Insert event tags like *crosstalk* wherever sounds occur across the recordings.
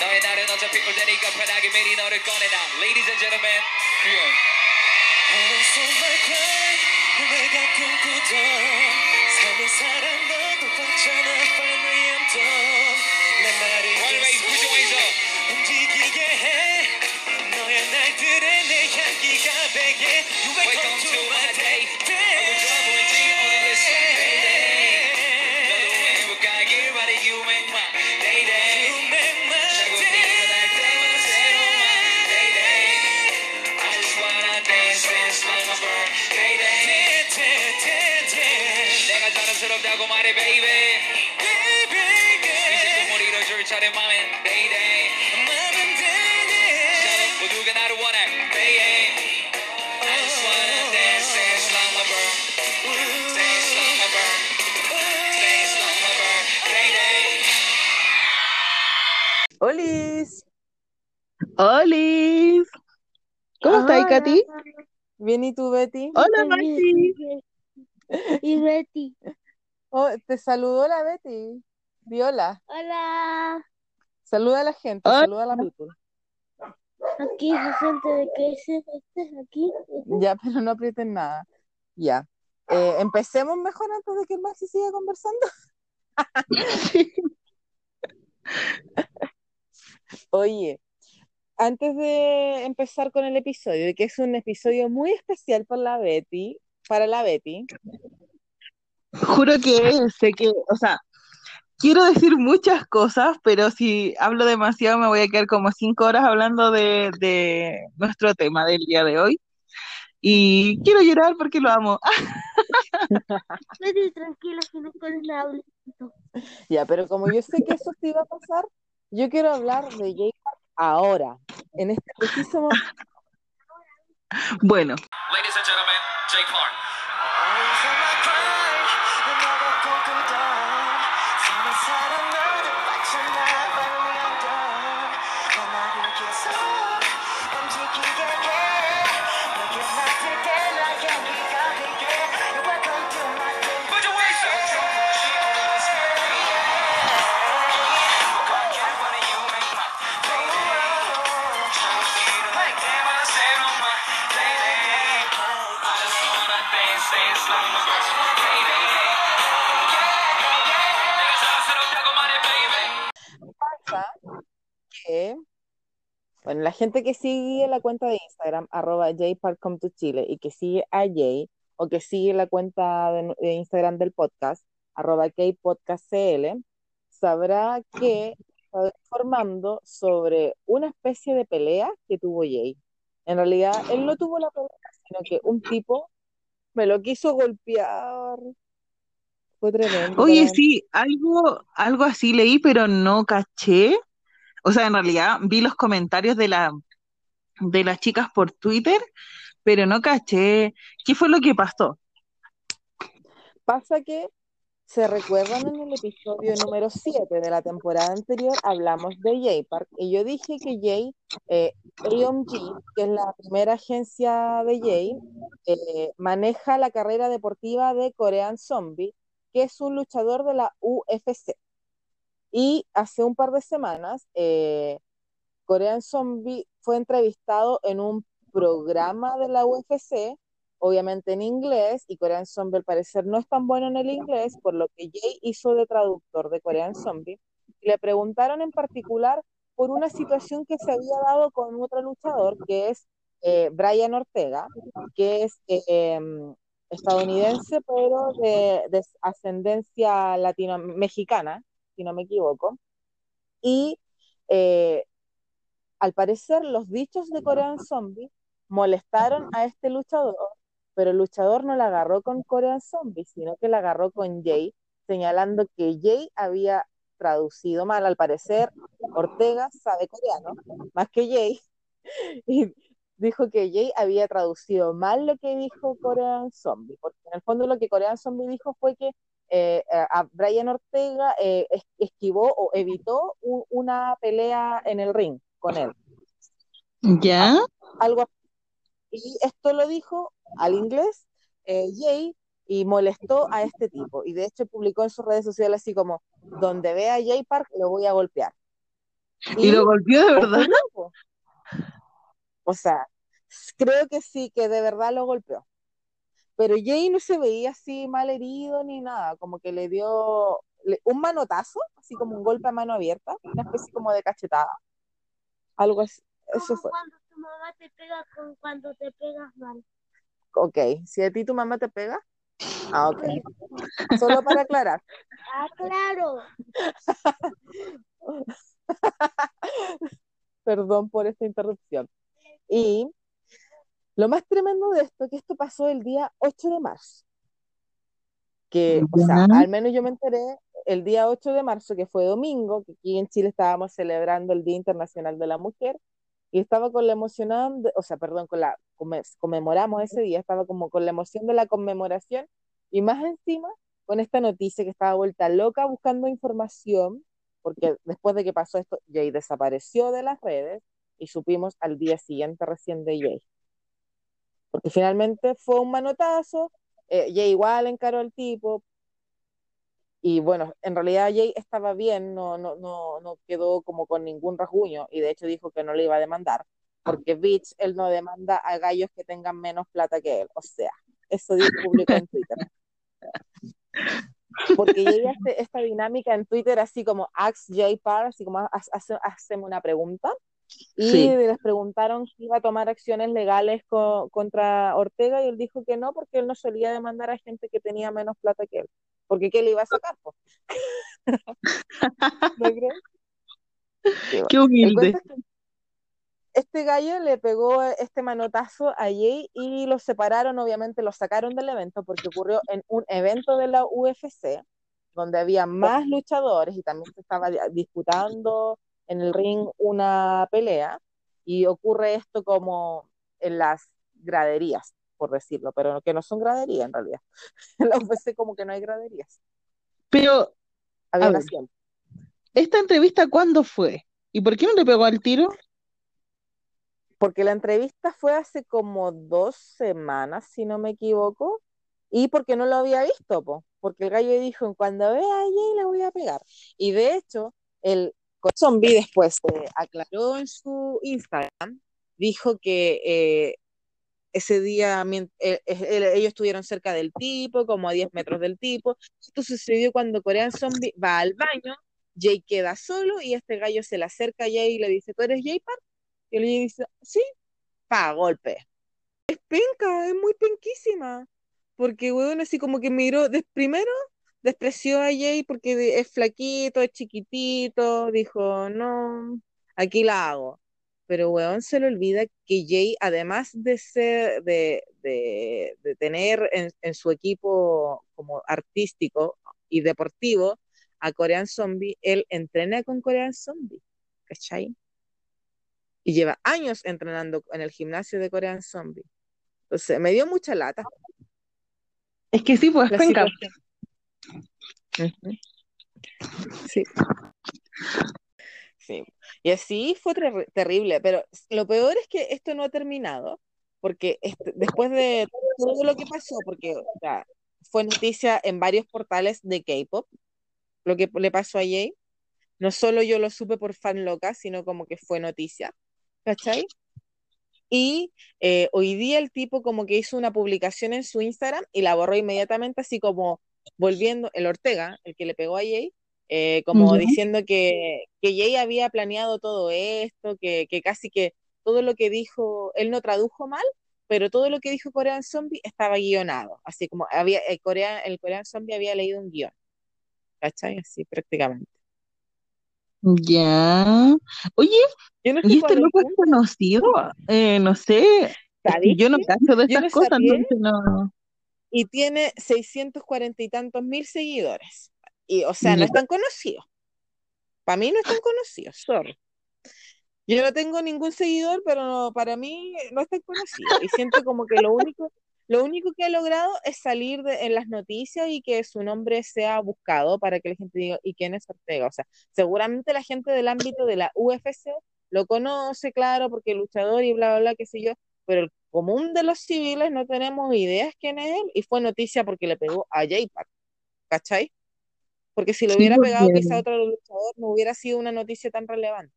너의 날은 어차피 올 테니까 편하게 미리 너를 꺼내놔 Ladies and gentlemen yeah. 내가 꿈꾸던 삶의 사랑 너도 봤잖아 Finally I'm done. 내 말을 계속 움직이게 해. 너의 날들에 내 향기가 배게. You welcome to bien y tú Betty. Hola, Maxi. Y Betty. Oh, te saludó la Betty. Viola, Hola. saluda a la gente, Hola. saluda a la people. Aquí se siente de qué es este aquí. Ya, pero no aprieten nada. Ya. Eh, empecemos mejor antes de que el Maxi siga conversando. *laughs* Oye, antes de empezar con el episodio, que es un episodio muy especial por la Betty, para la Betty, Juro que sé que, o sea, quiero decir muchas cosas, pero si hablo demasiado me voy a quedar como cinco horas hablando de, de nuestro tema del día de hoy. Y quiero llorar porque lo amo. *laughs* Betty, tranquila, que no puedes hablar. ya, pero como yo sé que eso te iba a pasar, yo quiero hablar de J ahora, en este preciso momento. Bueno, Ladies and gentlemen, Jay Park. Pasa que, bueno, la gente que sigue la cuenta de Instagram, arroba jparkcometochile, y que sigue a Jay, o que sigue la cuenta de, de Instagram del podcast, arroba kpodcastcl, sabrá que está informando sobre una especie de pelea que tuvo Jay. En realidad, él no tuvo la pelea, sino que un tipo me lo quiso golpear. Fue tremendo. oye, sí, algo, algo así leí, pero no caché. O sea, en realidad vi los comentarios de la, de las chicas por Twitter, pero no caché qué fue lo que pasó. Pasa que se recuerdan en el episodio número 7 de la temporada anterior, hablamos de Jay Park y yo dije que Jay, eh, AMG, que es la primera agencia de Jay, eh, maneja la carrera deportiva de Korean Zombie, que es un luchador de la UFC. Y hace un par de semanas, eh, Korean Zombie fue entrevistado en un programa de la UFC, obviamente en inglés, y Korean Zombie al parecer no es tan bueno en el inglés, por lo que Jay hizo de traductor de Korean Zombie. Y le preguntaron en particular por una situación que se había dado con otro luchador, que es eh, Brian Ortega, que es em, estadounidense, pero de, de ascendencia latino mexicana, si no me equivoco. Y eh, al parecer los dichos de Korean Zombie molestaron a este luchador, pero el luchador no la agarró con Korean Zombie, sino que la agarró con Jay, señalando que Jay había traducido mal. Al parecer, Ortega sabe coreano, más que Jay, *laughs* y dijo que Jay había traducido mal lo que dijo Korean Zombie, porque en el fondo lo que Korean Zombie dijo fue que eh, a Brian Ortega eh, es- esquivó o evitó una pelea en el ring con él. ¿Ya? Algo así. Y esto lo dijo al inglés eh, Jay y molestó a este tipo. Y de hecho publicó en sus redes sociales así como, donde vea a Jay Park lo voy a golpear. ¿Y lo golpeó de verdad? O sea, creo que sí, que de verdad lo golpeó. Pero Jay no se veía así mal herido ni nada, como que le dio un manotazo, así como un golpe a mano abierta, una especie como de cachetada. Algo así. Eso fue. cuando mamá te pega con cuando te pegas mal. Ok, si a ti tu mamá te pega. Ah, ok. Solo para aclarar. Ah, claro. *laughs* Perdón por esta interrupción. Y lo más tremendo de esto, que esto pasó el día 8 de marzo. Que, o sea, al menos yo me enteré el día 8 de marzo, que fue domingo, que aquí en Chile estábamos celebrando el Día Internacional de la Mujer, y estaba con la emoción, o sea, perdón, con la, come- conmemoramos ese día, estaba como con la emoción de la conmemoración, y más encima con esta noticia que estaba vuelta loca buscando información, porque después de que pasó esto, Jay desapareció de las redes y supimos al día siguiente recién de Jay. Porque finalmente fue un manotazo, eh, Jay igual encaró al tipo, y bueno, en realidad Jay estaba bien, no, no, no, no quedó como con ningún rasguño, y de hecho dijo que no le iba a demandar, porque Bitch, él no demanda a gallos que tengan menos plata que él, o sea, eso dijo público en Twitter. *laughs* Porque Jay hace esta dinámica en Twitter así como Ask Jay Parr, así como hace, hace- haceme una pregunta, y Sí. les preguntaron si iba a tomar acciones legales co- contra Ortega y él dijo que no, porque él no solía demandar a gente que tenía menos plata que él. Porque ¿qué le iba a sacar? *laughs* ¿No crees? Qué humilde. cuento es que este gallo le pegó este manotazo a Jay y los separaron, obviamente los sacaron del evento porque ocurrió en un evento de la UFC donde había más luchadores y también se estaba di- disputando en el ring una pelea y ocurre esto como en las graderías, por decirlo, pero que no son graderías en realidad. *laughs* La UFC como que no hay graderías, Pero, había A ver. ¿esta entrevista cuándo fue? ¿Y por qué no le pegó al tiro? porque la entrevista fue hace como dos semanas, si no me equivoco, y porque no lo había visto, po, porque el gallo dijo, cuando vea a Jay le voy a pegar. Y de hecho, el zombie después eh, aclaró en su Instagram, dijo que eh, ese día eh, ellos estuvieron cerca del tipo, como a 10 metros del tipo. Esto sucedió cuando Korean Zombie va al baño, Jay queda solo y este gallo se le acerca a Jay y le dice, ¿tú eres Jay Park? Y él le dice, sí, pa, golpe. Es penca, es muy penquísima. Porque, weón, así como que miró, des- primero despreció a Jay porque de- es flaquito, es chiquitito, dijo, no, aquí la hago. Pero, weón, se le olvida que Jay, además de ser, de, de, de tener en, en su equipo como artístico y deportivo a Korean Zombie, él entrena con Korean Zombie, ¿cachai? Y lleva años entrenando en el gimnasio de Korean Zombie. Entonces, me dio mucha lata Es que sí, pues. Ujú. Sí. Y así fue ter- terrible, pero lo peor es que esto no ha terminado, porque este- después de todo lo que pasó, porque o fue noticia en varios portales de K-pop, lo que le pasó a Jay, no solo yo lo supe por fan loca, sino como que fue noticia, ¿cachai? Y eh, hoy día el tipo como que hizo una publicación en su Instagram y la borró inmediatamente, así como volviendo, el Ortega, el que le pegó a Jay, eh, como diciendo que, que Jay había planeado todo esto, que, que casi que todo lo que dijo, él no tradujo mal, pero todo lo que dijo Korean Zombie estaba guionado, así como había, el Korean, el Korean Zombie había leído un guion, ¿cachai? Así prácticamente. Ya. Oye, Yo no sé ¿y este loco es conocido? Eh, no sé. Es que ¿sabéis yo no cacho de estas no cosas, entonces no. y tiene 640 y tantos mil seguidores. Y, o sea, no Ya. es tan conocido. Para mí no es tan conocido, sorry. Yo no tengo ningún seguidor, pero no- para mí no es tan conocido. Y siento como que lo único, lo único que ha logrado es salir de- en las noticias y que su nombre sea buscado para que la gente diga, ¿y quién es Ortega? O sea, seguramente la gente del ámbito de la UFC lo conoce, claro, porque luchador y bla, bla, bla, qué sé yo, pero el común de los civiles no tenemos ideas quién es él y fue noticia porque le pegó a J-Pac, ¿cachai? Porque si Sí, hubiera porque- pegado quizá otro luchador no hubiera sido una noticia tan relevante.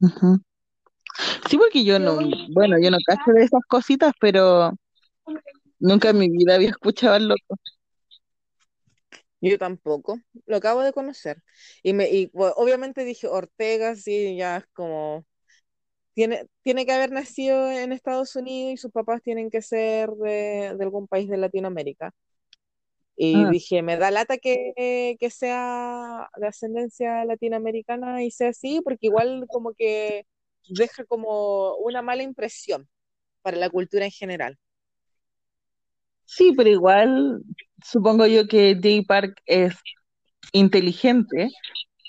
Ujú. Sí, porque yo no, bueno, yo no cacho de esas cositas, pero nunca en mi vida había escuchado al loco. Yo tampoco, lo acabo de conocer. Y me, y bueno, obviamente dije Ortega, sí, ya es como tiene, tiene que haber nacido en Estados Unidos y sus papás tienen que ser de, de algún país de Latinoamérica. Y Ah. dije, me da lata que, que sea de ascendencia latinoamericana y sea así, porque igual como que deja como una mala impresión para la cultura en general. Sí, pero igual supongo yo que Jay Park es inteligente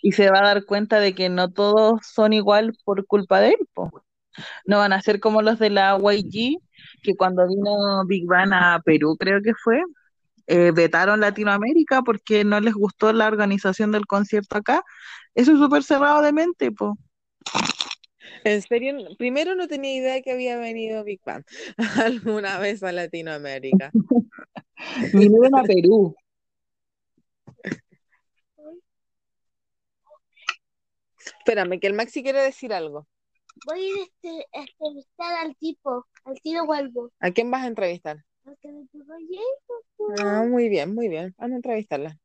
y se va a dar cuenta de que no todos son igual por culpa de él, po. No van a ser como los de la YG, que cuando vino Big Bang a Perú, creo que fue, eh, vetaron Latinoamérica porque no les gustó la organización del concierto acá. Eso es súper cerrado de mente, po. En serio, primero no tenía idea que había venido Big Bang *laughs* alguna vez a Latinoamérica. *laughs* Vinieron a Perú. Espérame, que el Maxi quiere decir algo. Voy a ir este, a entrevistar al tipo, al tiro vuelvo. ¿A quién vas a entrevistar? Ah, muy bien, muy bien. Vamos a entrevistarla.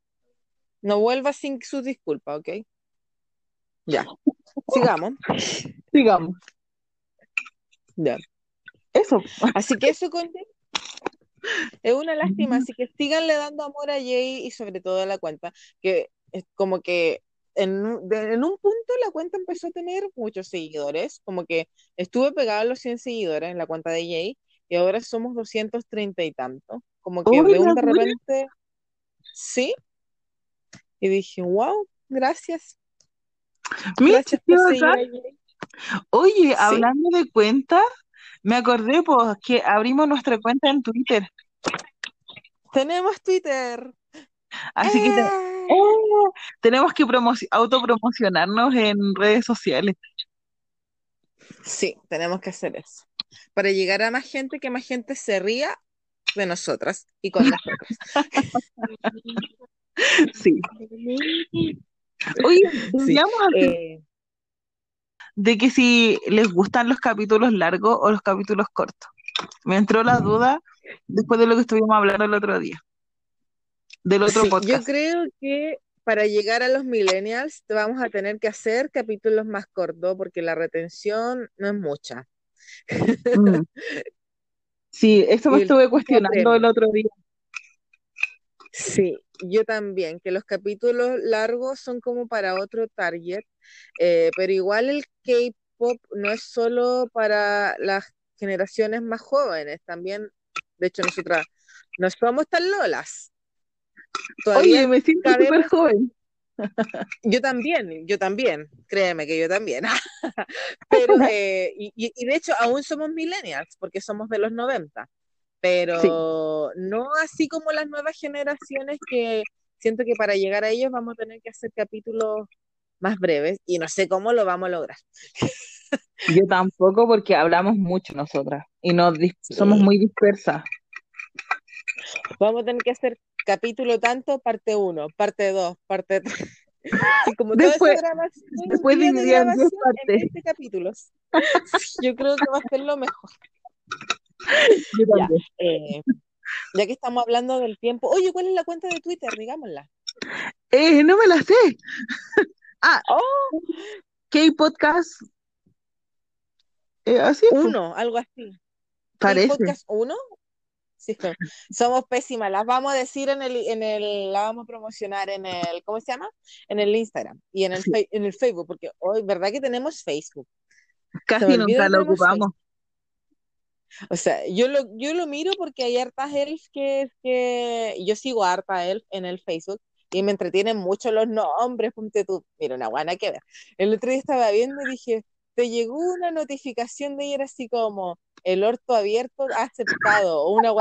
No vuelvas sin sus disculpas, ¿ok? Ya. Sigamos. *laughs* Digamos. Ya. Eso. Así que eso con es una lástima, así que síganle dando amor a Jay y sobre todo a la cuenta, que es como que en, de- en un punto la cuenta empezó a tener muchos seguidores, como que estuve pegado a los 100 seguidores en la cuenta de Jay y ahora somos 230 y tanto, como que de un de repente, sí, y dije, wow, gracias, gracias. Oye, Sí. hablando de cuentas, me acordé pues que abrimos nuestra cuenta en Twitter. Tenemos Twitter. Así que te- ¡Eh! ¡eh! tenemos que promoci- autopromocionarnos en redes sociales. Sí, tenemos que hacer eso. Para llegar a más gente, que más gente se ría de nosotras y con nosotras. *laughs* Sí. Oye, Eh, de que si les gustan los capítulos largos o los capítulos cortos. Me entró la duda después de lo que estuvimos hablando el otro día. Del otro sí, yo podcast. creo que para llegar a los millennials vamos a tener que hacer capítulos más cortos porque la retención no es mucha. Mm. Sí, eso me estuve cuestionando el otro día. Sí, yo también, que los capítulos largos son como para otro target, eh, pero igual el K-pop no es solo para las generaciones más jóvenes, también, de hecho, nosotras no somos tan lolas. Oye, Todavía me siento súper joven. Yo también, yo también, créeme que yo también. *laughs* Pero, *laughs* eh, y, de hecho, aún somos millennials, porque somos de los 90, pero no así como las nuevas generaciones que siento que para llegar a ellos vamos a tener que hacer capítulos más breves y no sé cómo lo vamos a lograr. Yo tampoco porque hablamos mucho nosotras y nos somos muy dispersas. Vamos a tener que hacer capítulo tanto, parte 1, parte 2, parte 3. *laughs* Y como toda Después- esa grabación, después de dividido en 10 grabación en partes. 20 capítulos. *laughs* Yo creo que va a ser lo mejor. *laughs* Yo Ya. Eh, ya que estamos hablando del tiempo, oye, ¿cuál es la cuenta de Twitter? Digámosla. Eh, no me la sé. ah, Oh, K-Podcast. Eh, así uno, algo así. parece. podcast 1? Sí, so- somos pésimas. Las vamos a decir en el, en el, la vamos a promocionar en el, ¿cómo se llama? En el Instagram y en el, Sí. en el Facebook, porque hoy, ¿verdad que tenemos Facebook? Casi nunca lo ocupamos. O sea, yo lo, yo lo miro porque hay hartas elf que, que yo sigo a harta elf en el Facebook, y me entretienen mucho los nombres, ponte tú, mira, una guana que ver. El otro día estaba viendo y dije, te llegó una notificación de ayer así como, el orto abierto aceptado, o una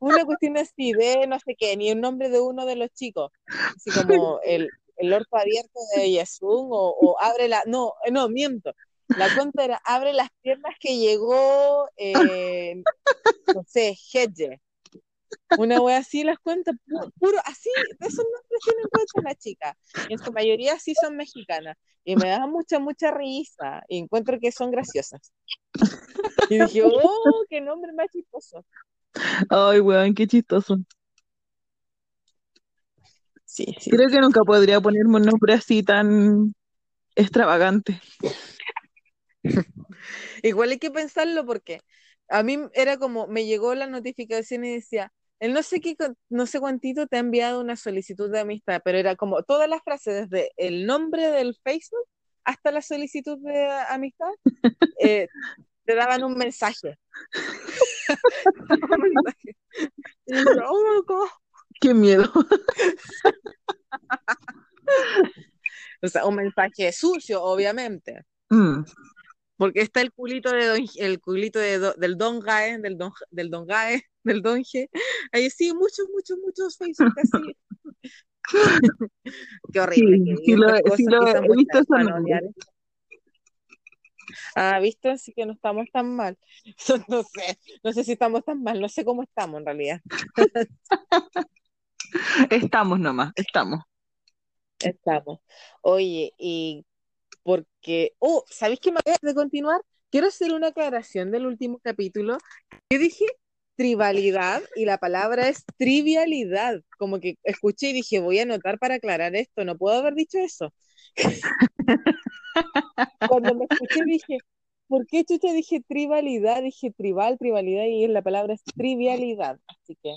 una cuestión así de no sé qué, ni el nombre de uno de los chicos, así *laughs* como el, el orto abierto de Yesun, o, o abre la, no, eh, no, miento, la cuenta era abre las piernas que llegó, eh, no sé, Hedge. Una wea así las cuentas, pu- puro, así, de esos nombres tienen cuenta la chica. En su mayoría sí son mexicanas. Y me da mucha, mucha risa. Y encuentro que son graciosas. Y dije, oh, qué nombre más chistoso. Ay, weón, qué chistoso. Sí, sí. Creo que nunca podría ponerme un nombre así tan extravagante. Igual hay que pensarlo porque a mí era como, me llegó la notificación y decía, el no sé qué, no sé cuántito te ha enviado una solicitud de amistad, pero era como todas las frases, desde el nombre del Facebook hasta la solicitud de amistad, eh, te daban un mensaje. *laughs* Yo, oh. Qué miedo. *laughs* O sea, un mensaje sucio, obviamente. Mm. Porque está el culito de don, el culito de do- del Don Gae, del Don, del Don Gae, *laughs* del Don G. Ahí sí, muchos, muchos, muchos Facebook así. *laughs* Qué horrible Sí, que sí lo, sí lo he visto. Ah, ¿viste? Así que no estamos tan mal. *laughs* No sé, no sé si estamos tan mal, no sé cómo estamos en realidad. Estamos nomás, estamos. Estamos. Oye, y porque, oh, ¿sabéis qué? Antes de continuar, quiero hacer una aclaración del último capítulo. Yo dije tribalidad y la palabra es trivialidad. Como que escuché y dije, voy a anotar para aclarar esto, no puedo haber dicho eso. *laughs* Cuando me escuché dije, ¿por qué chucha dije tribalidad? Dije tribal, tribalidad y la palabra es trivialidad. Así que,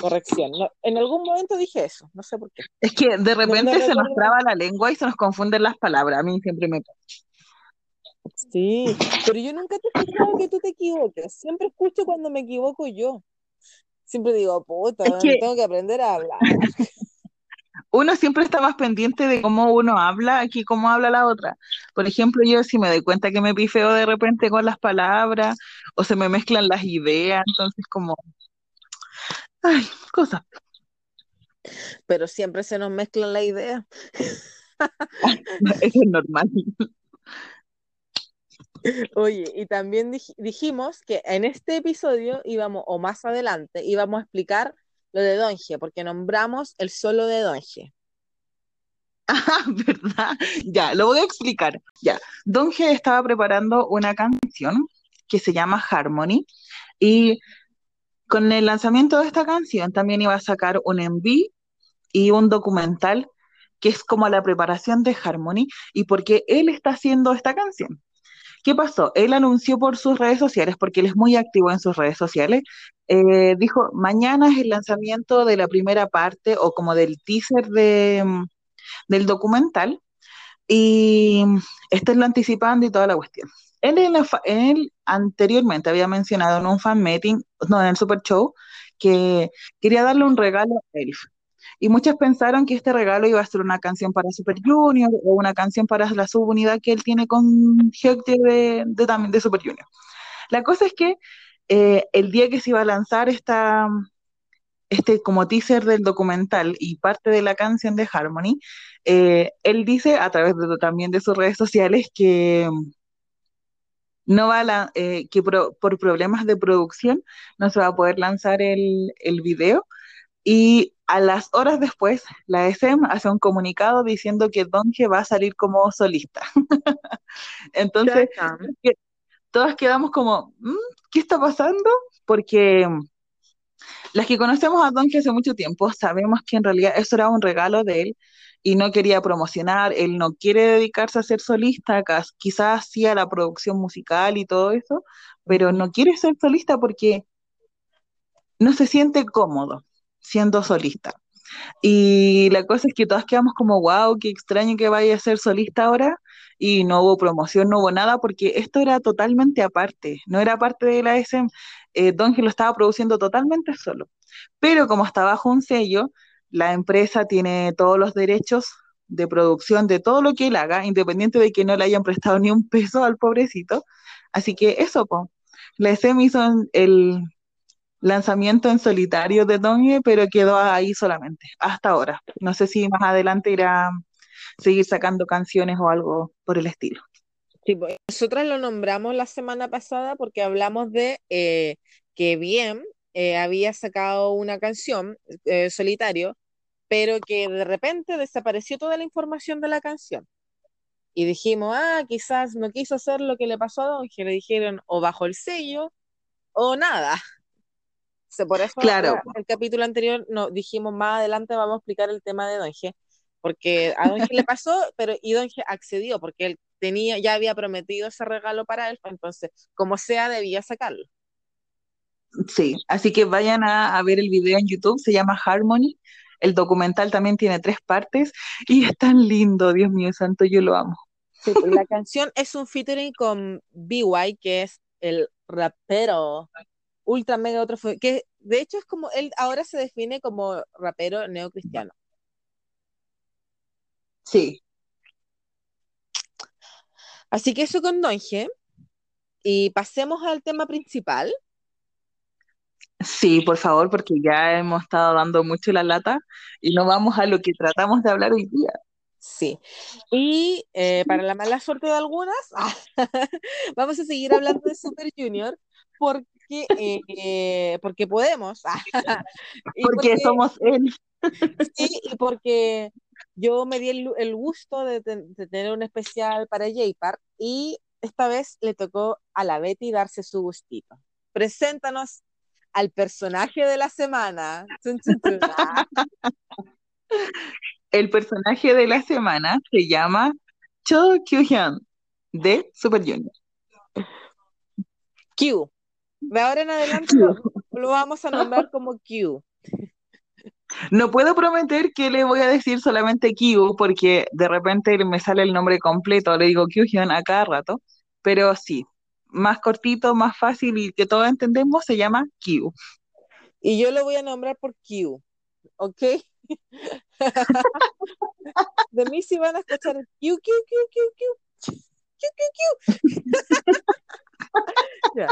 corrección. No, en algún momento dije eso, no sé por qué. Es que de No, no repente se nos traba la lengua y se nos confunden las palabras. A mí siempre me pasa. Sí, pero yo nunca te he escuchado que tú te equivoques. Siempre escucho cuando me equivoco yo. Siempre digo, puta, Es que tengo que aprender a hablar. *laughs* uno siempre está más pendiente de cómo uno habla que cómo habla la otra. Por ejemplo, yo si me doy cuenta que me pifeo de repente con las palabras o se me mezclan las ideas, entonces como, ay, cosas. Pero siempre se nos mezclan las ideas. *laughs* Eso es normal. Oye, y también dij- dijimos que en este episodio íbamos, o más adelante, íbamos a explicar lo de Donge, porque nombramos el solo de Donge. *laughs* Ah, ¿verdad? Ya, lo voy a explicar. Ya, Don G estaba preparando una canción que se llama Harmony y con el lanzamiento de esta canción también iba a sacar un MV y un documental que es como la preparación de Harmony y por qué él está haciendo esta canción. ¿Qué pasó? Él anunció por sus redes sociales, porque él es muy activo en sus redes sociales, eh, dijo, mañana es el lanzamiento de la primera parte o como del teaser de, mm, del documental y este lo anticipando y toda la cuestión. Él, en la él anteriormente había mencionado en un fan meeting, no, en el Super Show, que quería darle un regalo a Elf. Y muchos pensaron que este regalo iba a ser una canción para Super Junior o una canción para la subunidad que él tiene con Hyuktae de, de, también de Super Junior. La cosa es que eh, el día que se iba a lanzar esta, este como teaser del documental y parte de la canción de Harmony, eh, él dice a través de, también de sus redes sociales que no va a la, eh, que pro, por problemas de producción no se va a poder lanzar el, el video y a las horas después la SM hace un comunicado diciendo que Donge va a salir como solista. *laughs* Entonces, todas quedamos como, "Mm, ¿qué está pasando? Porque las que conocemos a Donge hace mucho tiempo sabemos que en realidad eso era un regalo de él y no quería promocionar, él no quiere dedicarse a ser solista, quizás sí a la producción musical y todo eso, pero no quiere ser solista porque no se siente cómodo siendo solista. Y la cosa es que todas quedamos como, wow, qué extraño que vaya a ser solista ahora. Y no hubo promoción, no hubo nada, porque esto era totalmente aparte, no era parte de la SM. Eh, lo estaba produciendo totalmente solo. Pero como está bajo un sello, la empresa tiene todos los derechos de producción de todo lo que él haga, independiente de que no le hayan prestado ni un peso al pobrecito. Así que eso, po. La SM hizo el lanzamiento en solitario de Donge, pero quedó ahí solamente, hasta ahora. No sé si más adelante irá seguir sacando canciones o algo por el estilo. Sí, pues, nosotras lo nombramos la semana pasada porque hablamos de eh, que bien eh, había sacado una canción eh, solitario, pero que de repente desapareció toda la información de la canción. Y dijimos, ah, quizás no quiso hacer lo que le pasó a Don que le dijeron o bajo el sello o nada. *laughs* Por eso Claro. la- el capítulo anterior no, dijimos más adelante vamos a explicar el tema de Don G, porque a Don G le pasó, pero y Don G accedió porque él tenía, ya había prometido ese regalo para él, entonces como sea debía sacarlo. Sí, así que vayan a, a ver el video en YouTube, se llama Harmony. El documental también tiene tres partes y es tan lindo, Dios mío santo, yo lo amo. Sí, pues, la canción es un featuring con BY, que es el rapero ultra mega otro, que de hecho es como, él ahora se define como rapero neocristiano. Sí, Así que eso con Donge. Y pasemos al tema principal. sí, por favor, porque ya hemos estado dando mucho la lata y no vamos a lo que tratamos de hablar hoy día. Sí. Y eh, para la mala suerte de algunas, *laughs* vamos a seguir hablando de Super Junior porque, eh, eh, porque podemos. *laughs* Y Porque somos él. Sí, y porque yo me di el, el gusto de, ten- de tener un especial para J-Park y esta vez le tocó a la Betty darse su gustito. Preséntanos al personaje de la semana. *laughs* El personaje de la semana se llama Cho Kyu-hyun de Super Junior. Q. De ahora en adelante lo, lo vamos a nombrar como Q. No puedo prometer que le voy a decir solamente Kyu, porque de repente me sale el nombre completo, le digo Kyuhyun a cada rato, pero sí, más cortito, más fácil y que todos entendemos, se llama Kyu. Y yo lo voy a nombrar por Q. ¿Ok? *laughs* De mí sí van a escuchar Q, Q, Q, Q, Q. Q, Q, Q.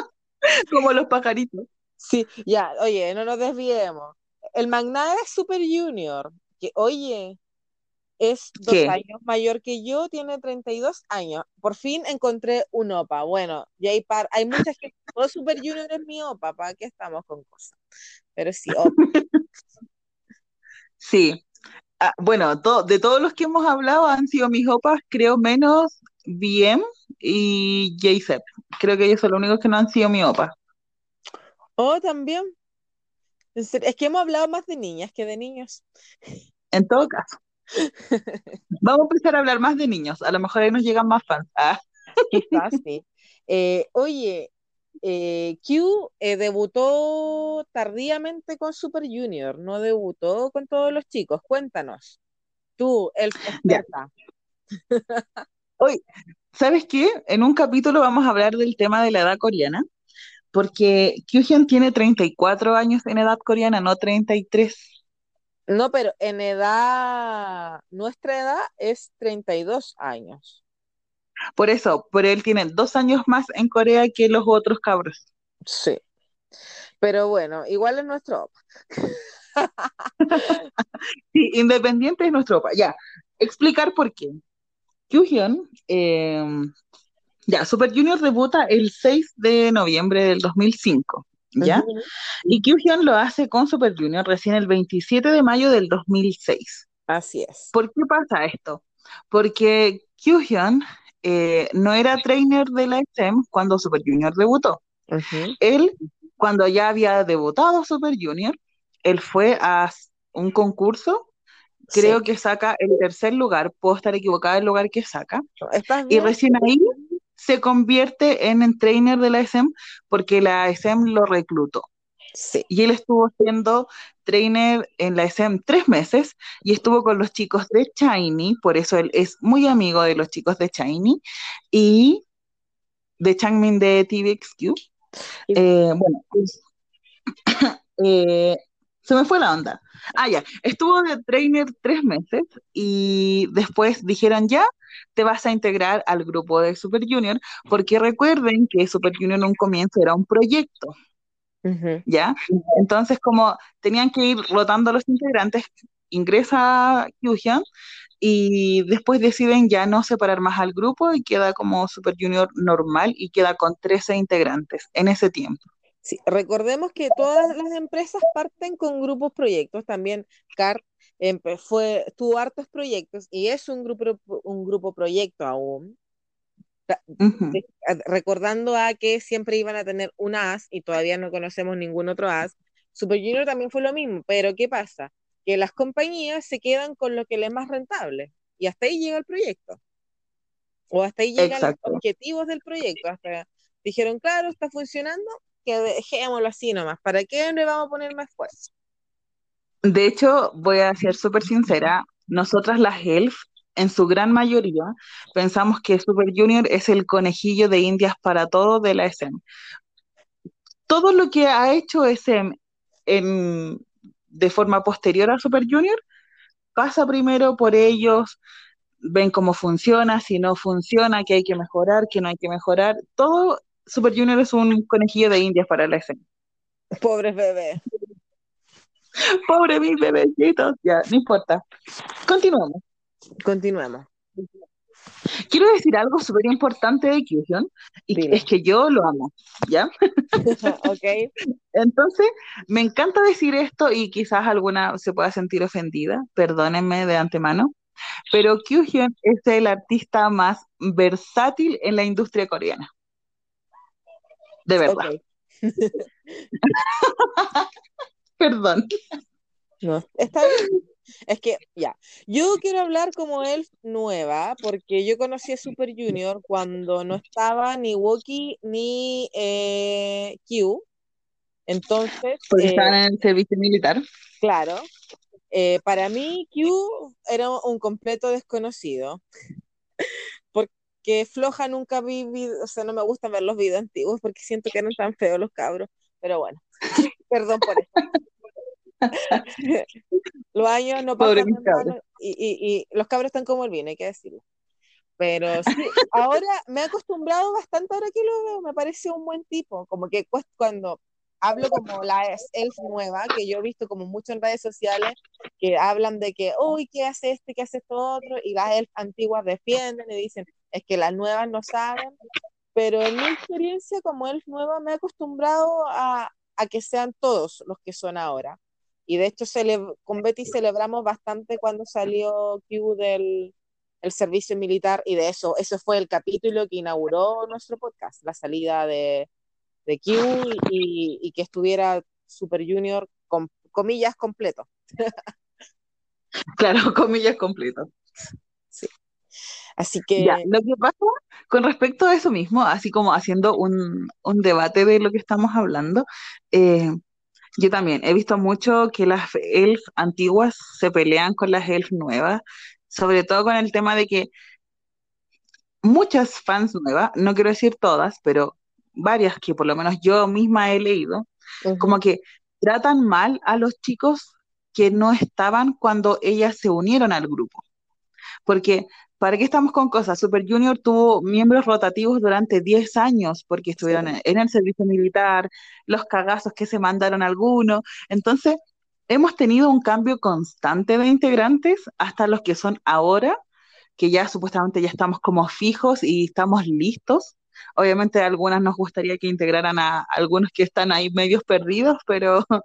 Como los pajaritos. Sí, ya, oye, no nos desviemos. El magnate es Super Junior, que oye, es dos ¿Qué? años mayor que yo, tiene 32 años. Por fin encontré un opa. Bueno, ya hay, par, hay mucha gente, *laughs* todo Super Junior es mi opa, ¿para qué estamos con cosas? Pero sí, opa. *laughs* Sí. Ah, bueno, to- de todos los que hemos hablado han sido mis opas, creo menos BM y J-Sep. Creo que ellos son los únicos que no han sido mi opa. Oh, también. Es que hemos hablado más de niñas que de niños. En todo caso. *laughs* Vamos a empezar a hablar más de niños. A lo mejor ahí nos llegan más fans. Ah, Quizás sí. Eh, oye, eh, Q eh, debutó tardíamente con Super Junior, no debutó con todos los chicos. Cuéntanos. Tú, el experta. Hoy, ¿sabes qué? En un capítulo vamos a hablar del tema de la edad coreana, porque Kyuhyun tiene 34 años en edad coreana, no 33. No, pero en edad, nuestra edad es 32 años. Por eso, pero él tiene dos años más en Corea que los otros cabros. Sí. Pero bueno, igual es nuestro opa. *laughs* Sí, independiente de nuestro opa. Ya, explicar por qué. Kyuhyun, eh, ya, Super Junior debuta el 6 de noviembre del 2005, ¿ya? Ujú. Y Kyuhyun lo hace con Super Junior recién el 27 de mayo del 2006. Así es. ¿Por qué pasa esto? Porque Kyuhyun eh, no era trainer de la SM cuando Super Junior debutó. Él, cuando ya había debutado Super Junior, él fue a un concurso, creo Sí. que saca el tercer lugar, puedo estar equivocada del lugar que saca, ¿Estás y bien? recién ahí se convierte en el trainer de la SM porque la SM lo reclutó. Sí. Y él estuvo siendo trainer en la SM tres meses y estuvo con los chicos de Shiny, por eso él es muy amigo de los chicos de Shiny y de Changmin de TVXQ. Eh, bueno, pues, *coughs* eh, se me fue la onda. Ah, ya, estuvo de trainer tres meses y después dijeron ya, te vas a integrar al grupo de Super Junior, porque recuerden que Super Junior en un comienzo era un proyecto. ¿ya? Entonces, como tenían que ir rotando los integrantes, ingresa Kyuhyun y después deciden ya no separar más al grupo y queda como Super Junior normal y queda con 13 integrantes en ese tiempo. Sí, recordemos que todas las empresas parten con grupos proyectos. También CART fue, tuvo hartos proyectos y es un grupo, un grupo proyecto aún. De- a- recordando a que siempre iban a tener un as y todavía no conocemos ningún otro as. Super Junior también fue lo mismo, pero ¿qué pasa? Que las compañías se quedan con lo que les es más rentable y hasta ahí llega el proyecto. O hasta ahí llegan los Exacto. objetivos del proyecto. Hasta dijeron, claro, está funcionando, que dejémoslo así nomás. ¿Para qué le vamos a poner más fuerza? De hecho, voy a ser súper sincera, nosotras las ELF, en su gran mayoría, pensamos que Super Junior es el conejillo de Indias para todo de la SM. Todo lo que ha hecho SM de forma posterior a Super Junior pasa primero por ellos, ven cómo funciona, si no funciona, que hay que mejorar, que no hay que mejorar. Todo Super Junior es un conejillo de Indias para la SM. Pobres bebés. Pobre mis bebecitos, ya, no importa. Continuamos. Continuemos. Quiero decir algo súper importante de Kyuhyun, y es que yo lo amo, ¿ya? *laughs* ok. Entonces, me encanta decir esto y quizás alguna se pueda sentir ofendida, perdónenme de antemano, pero Kyuhyun es el artista más versátil en la industria coreana. De verdad, *laughs* perdón. No, está bien. Es que, ya, yo quiero hablar como elf nueva, porque yo conocí a Super Junior cuando no estaba ni Woki ni eh, Q. Entonces, Porque eh, estaban en el servicio militar. claro, eh, para mí Q era un completo desconocido, porque floja nunca vi, vid- o sea, no me gusta ver los videos antiguos porque siento que eran tan feos los cabros, pero bueno, *laughs* perdón por eso. *laughs* Los años no pasan vano y, y, y los cabros están como el vino, hay que decirlo. Pero sí, ahora me he acostumbrado bastante ahora que lo veo, me parece un buen tipo, como que cuando hablo como la elf nueva, que yo he visto como mucho en redes sociales, que hablan de que, uy, ¿qué hace este, qué hace esto otro? Y las elf antiguas defienden y dicen, es que las nuevas no saben, pero en mi experiencia como elf nueva me he acostumbrado a, a que sean todos los que son ahora. Y de hecho con Betty celebramos bastante cuando salió Q del el servicio militar y de eso, eso fue el capítulo que inauguró nuestro podcast, la salida de, de Q y, y que estuviera Super Junior con comillas completo. Claro, comillas completas. Así que Ya, lo que pasa con respecto a eso mismo, así como haciendo un, un debate de lo que estamos hablando, eh, yo también he visto mucho que las elf antiguas se pelean con las elf nuevas, sobre todo con el tema de que muchas fans nuevas, no quiero decir todas, pero varias que por lo menos yo misma he leído, como que tratan mal a los chicos que no estaban cuando ellas se unieron al grupo. Porque, ¿para qué estamos con cosas? Super Junior tuvo miembros rotativos durante 10 años porque estuvieron en, en el servicio militar, los cagazos que se mandaron algunos. Entonces, hemos tenido un cambio constante de integrantes hasta los que son ahora, que ya supuestamente ya estamos como fijos y estamos listos. Obviamente a algunas nos gustaría que integraran a algunos que están ahí medios perdidos, pero *laughs*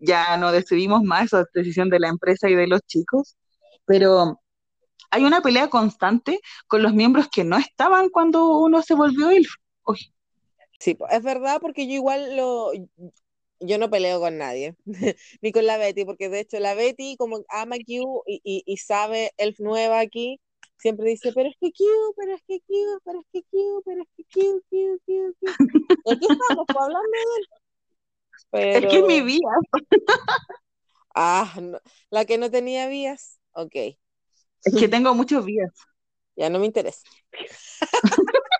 ya no decidimos más, esa es decisión de la empresa y de los chicos. Pero hay una pelea constante con los miembros que no estaban cuando uno se volvió elf. Uy, Sí, es verdad porque yo igual lo, yo no peleo con nadie, *laughs* ni con la Betty, porque de hecho la Betty como ama Q y, y, y sabe elf nueva aquí, siempre dice, pero es que Q, pero es que Q, pero es que Q, pero es que Q, Q, Q, Q. *laughs* Aquí estamos hablando de él. es que es mi vida. *laughs* ah, no, la que no tenía vías, ok, Es que *laughs* tengo muchos días. ya no me interesa. *laughs*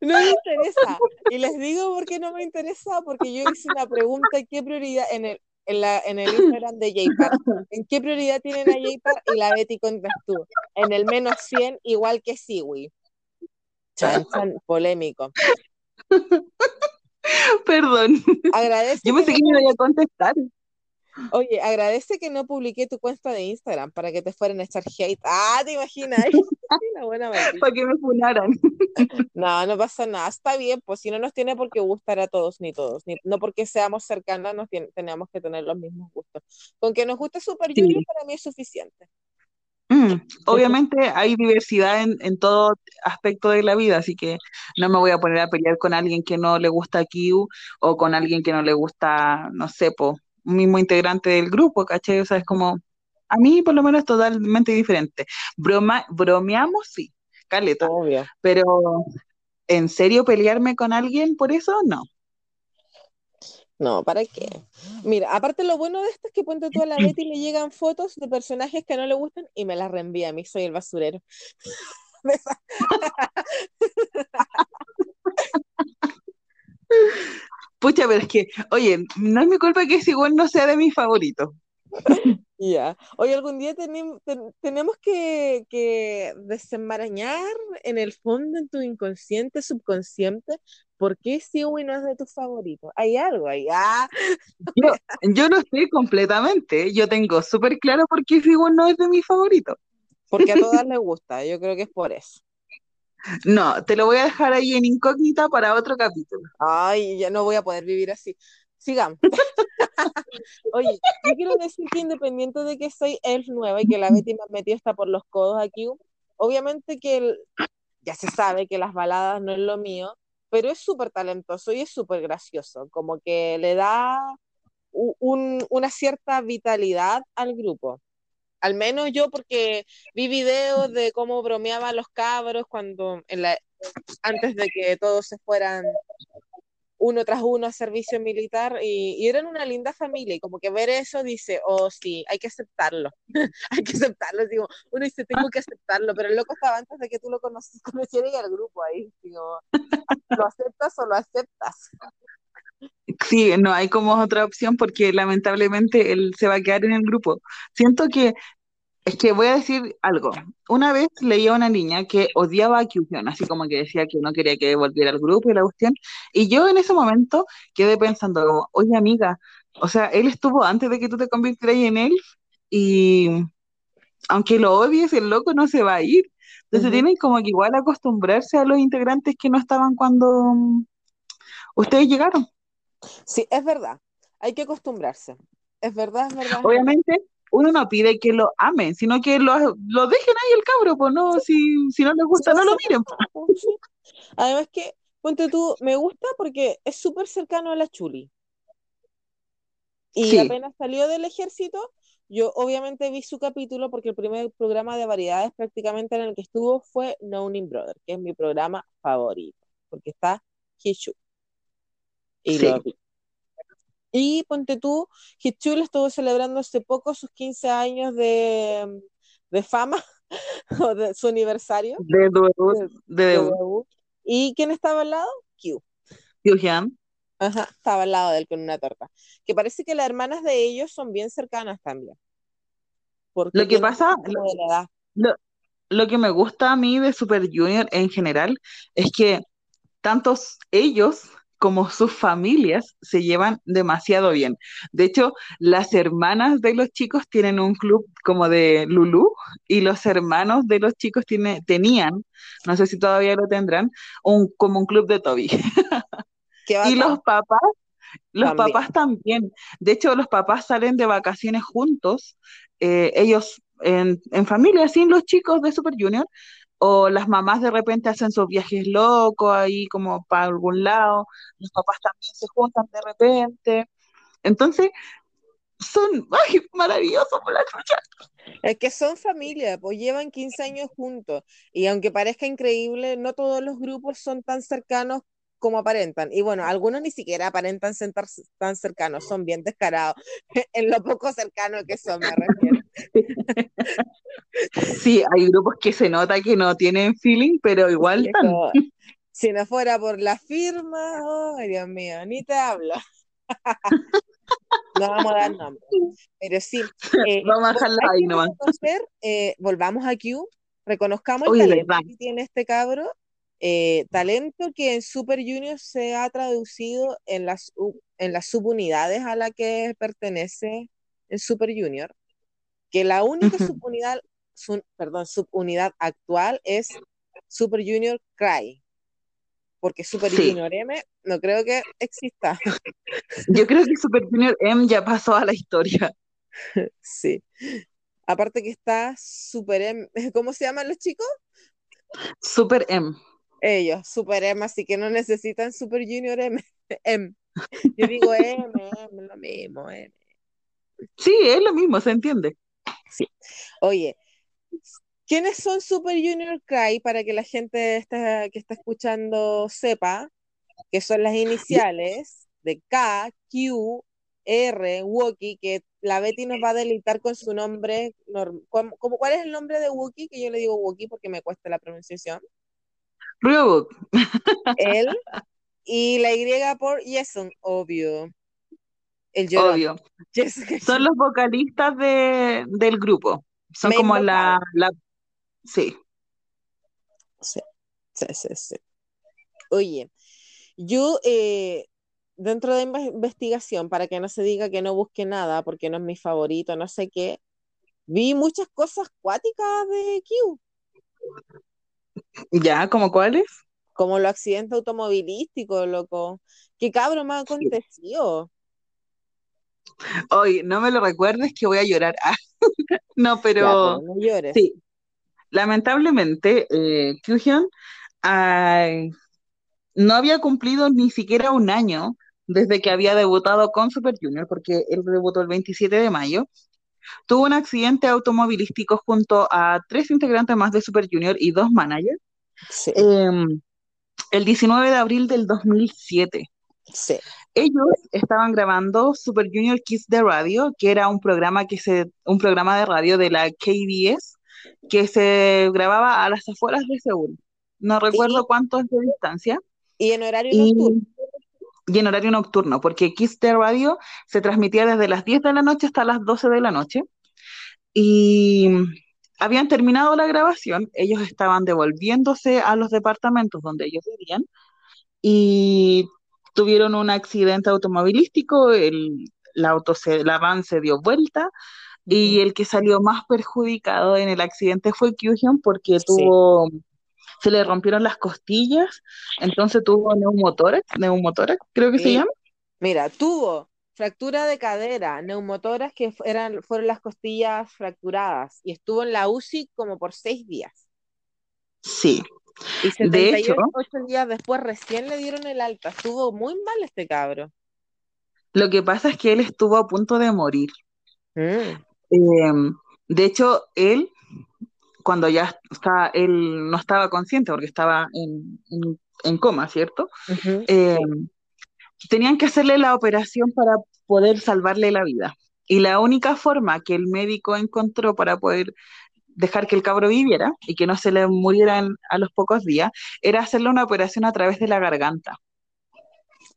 No me interesa. Y les digo por qué no me interesa, porque yo hice una pregunta, ¿qué prioridad en el, en, la, en el Instagram de J-Park? ¿En qué prioridad tienen a J-Park? Y la Betty contestó, en el menos 100, igual que Siwi. Chan, chan, polémico. *laughs* Perdón. Agradece Yo que pensé no que me iba a contestar. Oye, agradece que no publiqué tu cuenta de Instagram para que te fueran a echar hate. Ah, ¿te imaginas? *laughs* *laughs* Buena. Para que me funaran. *laughs* No, no pasa nada. Está bien, pues si no nos tiene por qué gustar a todos ni todos. Ni, no porque seamos cercanas nos tiene- tenemos que tener los mismos gustos. Con que nos guste Super Sí. Junior para mí es suficiente. Mm, Obviamente hay diversidad en, en todo aspecto de la vida, así que no me voy a poner a pelear con alguien que no le gusta Q o con alguien que no le gusta, no sé, po, mismo integrante del grupo, ¿cachai? O sea, es como, a mí por lo menos es totalmente diferente. Broma, bromeamos, sí, caleta, Obvio. pero ¿en serio pelearme con alguien por eso? No. No, ¿para qué? Mira, aparte lo bueno de esto es que ponte tú a la Betty le llegan fotos de personajes que no le gustan y me las reenvía a mí, soy el basurero. *laughs* Pucha, pero es que, oye, no es mi culpa que ese igual no sea de mis favoritos. *laughs* Ya. Hoy algún día tenem- ten- tenemos que, que desenmarañar en el fondo, en tu inconsciente, subconsciente, por qué Siwi no es de tus favoritos. Hay algo ahí. Ah, Yo, yo lo sé completamente, yo tengo súper claro por qué Figu no es de mis favoritos. porque a todas *laughs* les gusta. Yo creo que es por eso. No, te lo voy a dejar ahí en incógnita para otro capítulo. Ay, ya no voy a poder vivir así. Sigamos. *laughs* Oye, yo quiero decir que independiente de que soy elf nueva y que la Betty me ha metido hasta por los codos aquí, obviamente que el- ya se sabe que las baladas no es lo mío, pero es súper talentoso y es súper gracioso, como que le da un- una cierta vitalidad al grupo. Al menos yo, porque vi videos de cómo bromeaban los cabros cuando antes de que todos se fueran uno tras uno a servicio militar y, y eran una linda familia y como que ver eso dice, oh sí, hay que aceptarlo, *laughs* hay que aceptarlo, digo, uno dice, tengo que aceptarlo, pero el loco estaba antes de que tú lo conoces, *laughs* conocieras al grupo ahí, digo, ¿lo aceptas o lo aceptas? Sí, no hay como otra opción porque lamentablemente él se va a quedar en el grupo. Siento que, es que voy a decir algo. Una vez leía a una niña que odiaba a Kyuhyun, así como que decía que no quería que volviera al grupo y la cuestión. Y yo en ese momento quedé pensando como, oye amiga, o sea, él estuvo antes de que tú te convirtieras en él y aunque lo odies, el loco no se va a ir. Entonces tienen como que igual acostumbrarse a los integrantes que no estaban cuando mm, ustedes llegaron. Sí, es verdad, hay que acostumbrarse, es verdad, es verdad. Obviamente, uno no pide que lo amen, sino que lo, lo dejen ahí el cabro, pues no, si, si no les gusta, no lo miren. Sí. Además que, ponte tú, me gusta porque es súper cercano a la Chuli. Y Sí. apenas salió del ejército, yo obviamente vi su capítulo porque el primer programa de variedades prácticamente en el que estuvo fue No Name Brother, que es mi programa favorito, porque está Hichu. Y Sí. lo vi. Y ponte tú, Hichul estuvo celebrando hace poco sus 15 años de, de fama, *laughs* o de su aniversario De debut, de, de de debut. debut. ¿Y quién estaba al lado? Q. Kyuhyun. Ajá, estaba al lado de él con una torta. Que parece que las hermanas de ellos son bien cercanas también. Porque Lo que pasa, lo, lo que me gusta a mí de Super Junior en general es que tantos ellos como sus familias se llevan demasiado bien. De hecho, las hermanas de los chicos tienen un club como de Lulu y los hermanos de los chicos tiene, tenían, no sé si todavía lo tendrán, un, como un club de Toby. *laughs* Y los papás, los También. papás también. De hecho, los papás salen de vacaciones juntos, eh, ellos en, en familia, sin los chicos de Super Junior, o las mamás de repente hacen sus viajes locos ahí como para algún lado, los papás también se juntan de repente. Entonces, son *laughs* ay, maravillosos por la chucha. Es que son familia, pues llevan 15 años juntos. Y aunque parezca increíble, no todos los grupos son tan cercanos como aparentan. Y bueno, algunos ni siquiera aparentan ser tan cercanos, son bien descarados. *laughs* En lo poco cercano que son, me refiero. *laughs* Sí, hay grupos que se nota que no tienen feeling, pero igual están. *laughs* Si no fuera por la firma, ay Dios mío, ni te hablo. No vamos a dar nombre. Pero sí. eh, Vamos a dejarla ahí nomás. reconocer, eh, volvamos a Q, reconozcamos el Oye, talento que tiene este cabro, eh, talento que en Super Junior se ha traducido en las, en las subunidades a la que pertenece en Super Junior, que la única subunidad, su- perdón, subunidad actual es Super Junior Cry, porque Super Sí. Junior M no creo que exista. Yo creo *laughs* que Super Junior M ya pasó a la historia. Sí. Aparte que está Super M, *laughs* ¿cómo se llaman los chicos? Super M. Ellos, Super M, así que no necesitan Super Junior M. *laughs* M. Yo digo M, M, lo mismo, M. Sí, es lo mismo, se entiende. Oye, ¿quiénes son Super Junior Cry para que la gente está- que está escuchando sepa que son las iniciales de K, Q, R, Wookie, que la Betty nos va a deleitar con su nombre. norm- ¿Cómo- cómo- ¿Cuál es el nombre de Wookie? Que yo le digo Wookie porque me cuesta la pronunciación. Ryobuk. Él *laughs* y la Y por Jason, obvio. El llorón. Obvio. Jessica Son los vocalistas de, del grupo. Son Main como vocal. la, la... Sí. Sí, sí, sí, sí. Oye, yo eh, dentro de inve- investigación, para que no se diga que no busque nada, porque no es mi favorito, no sé qué, vi muchas cosas cuáticas de Q, ¿Ya? ¿Como cuáles? como los accidentes automovilísticos, loco. ¿Qué me ha acontecido? Hoy, no me lo recuerdes que voy a llorar. *laughs* Ah, no, pero pues, no llores. sí. Lamentablemente, eh, Kyuhyun ay, no había cumplido ni siquiera un año desde que había debutado con Super Junior, porque él debutó el 27 de mayo. Tuvo un accidente automovilístico junto a tres integrantes más de Super Junior y dos managers Sí, em, el 19 de abril del 2007. sí, Ellos estaban grabando Super Junior Kiss de Radio, que era un programa que se, un programa de radio de la KBS que se grababa a las afueras de Seúl. No recuerdo cuánto es de distancia. y en horario Y, nocturno. Y en horario nocturno, porque Kiss Radio se transmitía desde las 10 de la noche hasta las 12 de la noche. Y habían terminado la grabación, ellos estaban devolviéndose a los departamentos donde ellos vivían y tuvieron un accidente automovilístico, el, la auto se, la van se dio vuelta y el que salió más perjudicado en el accidente fue Kyuhyun porque Sí. tuvo, se le rompieron las costillas, entonces tuvo neumotórax, neumotórax creo que se llama. Mira, tuvo fractura de cadera, neumotoras que eran, fueron las costillas fracturadas y estuvo en la UCI como por seis días. Sí, Y De hecho- 78 días después recién le dieron el alta. Estuvo muy mal este cabro. lo que pasa es que él estuvo a punto de morir. Mm, Eh, de hecho, él, cuando ya estaba, él no estaba consciente porque estaba en, en- en coma, ¿cierto? Eh, tenían que hacerle la operación para poder salvarle la vida. Y la única forma que el médico encontró para poder dejar que el cabro viviera y que no se le murieran a los pocos días era hacerle una operación a través de la garganta.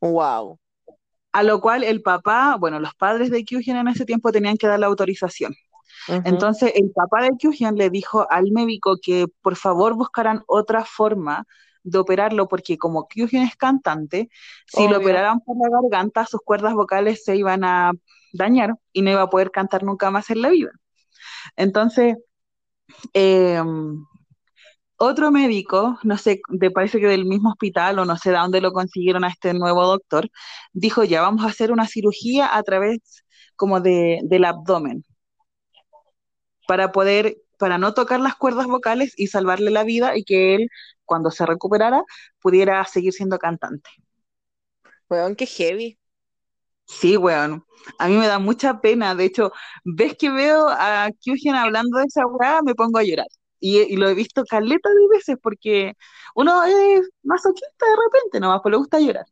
Wow. A lo cual el papá, bueno, los padres de Kyuhyun en ese tiempo tenían que dar la autorización. Entonces el papá de Kyuhyun le dijo al médico que por favor buscaran otra forma de operarlo porque como Kyuhyun es cantante, si lo operaran por la garganta, sus cuerdas vocales se iban a dañar y no iba a poder cantar nunca más en la vida. Entonces, eh, otro médico, no sé, de, parece que del mismo hospital o no sé de dónde lo consiguieron a este nuevo doctor, dijo ya vamos a hacer una cirugía a través como de, del abdomen para poder, para no tocar las cuerdas vocales y salvarle la vida y que él, cuando se recuperara, pudiera seguir siendo cantante. Weón, qué heavy. Sí, weón. A mí me da mucha pena. De hecho, ves que veo a Kyuhyun hablando de esa weá, me pongo a llorar. Y, y lo he visto caleta de veces porque uno es masoquista de repente, nomás, pues le gusta llorar.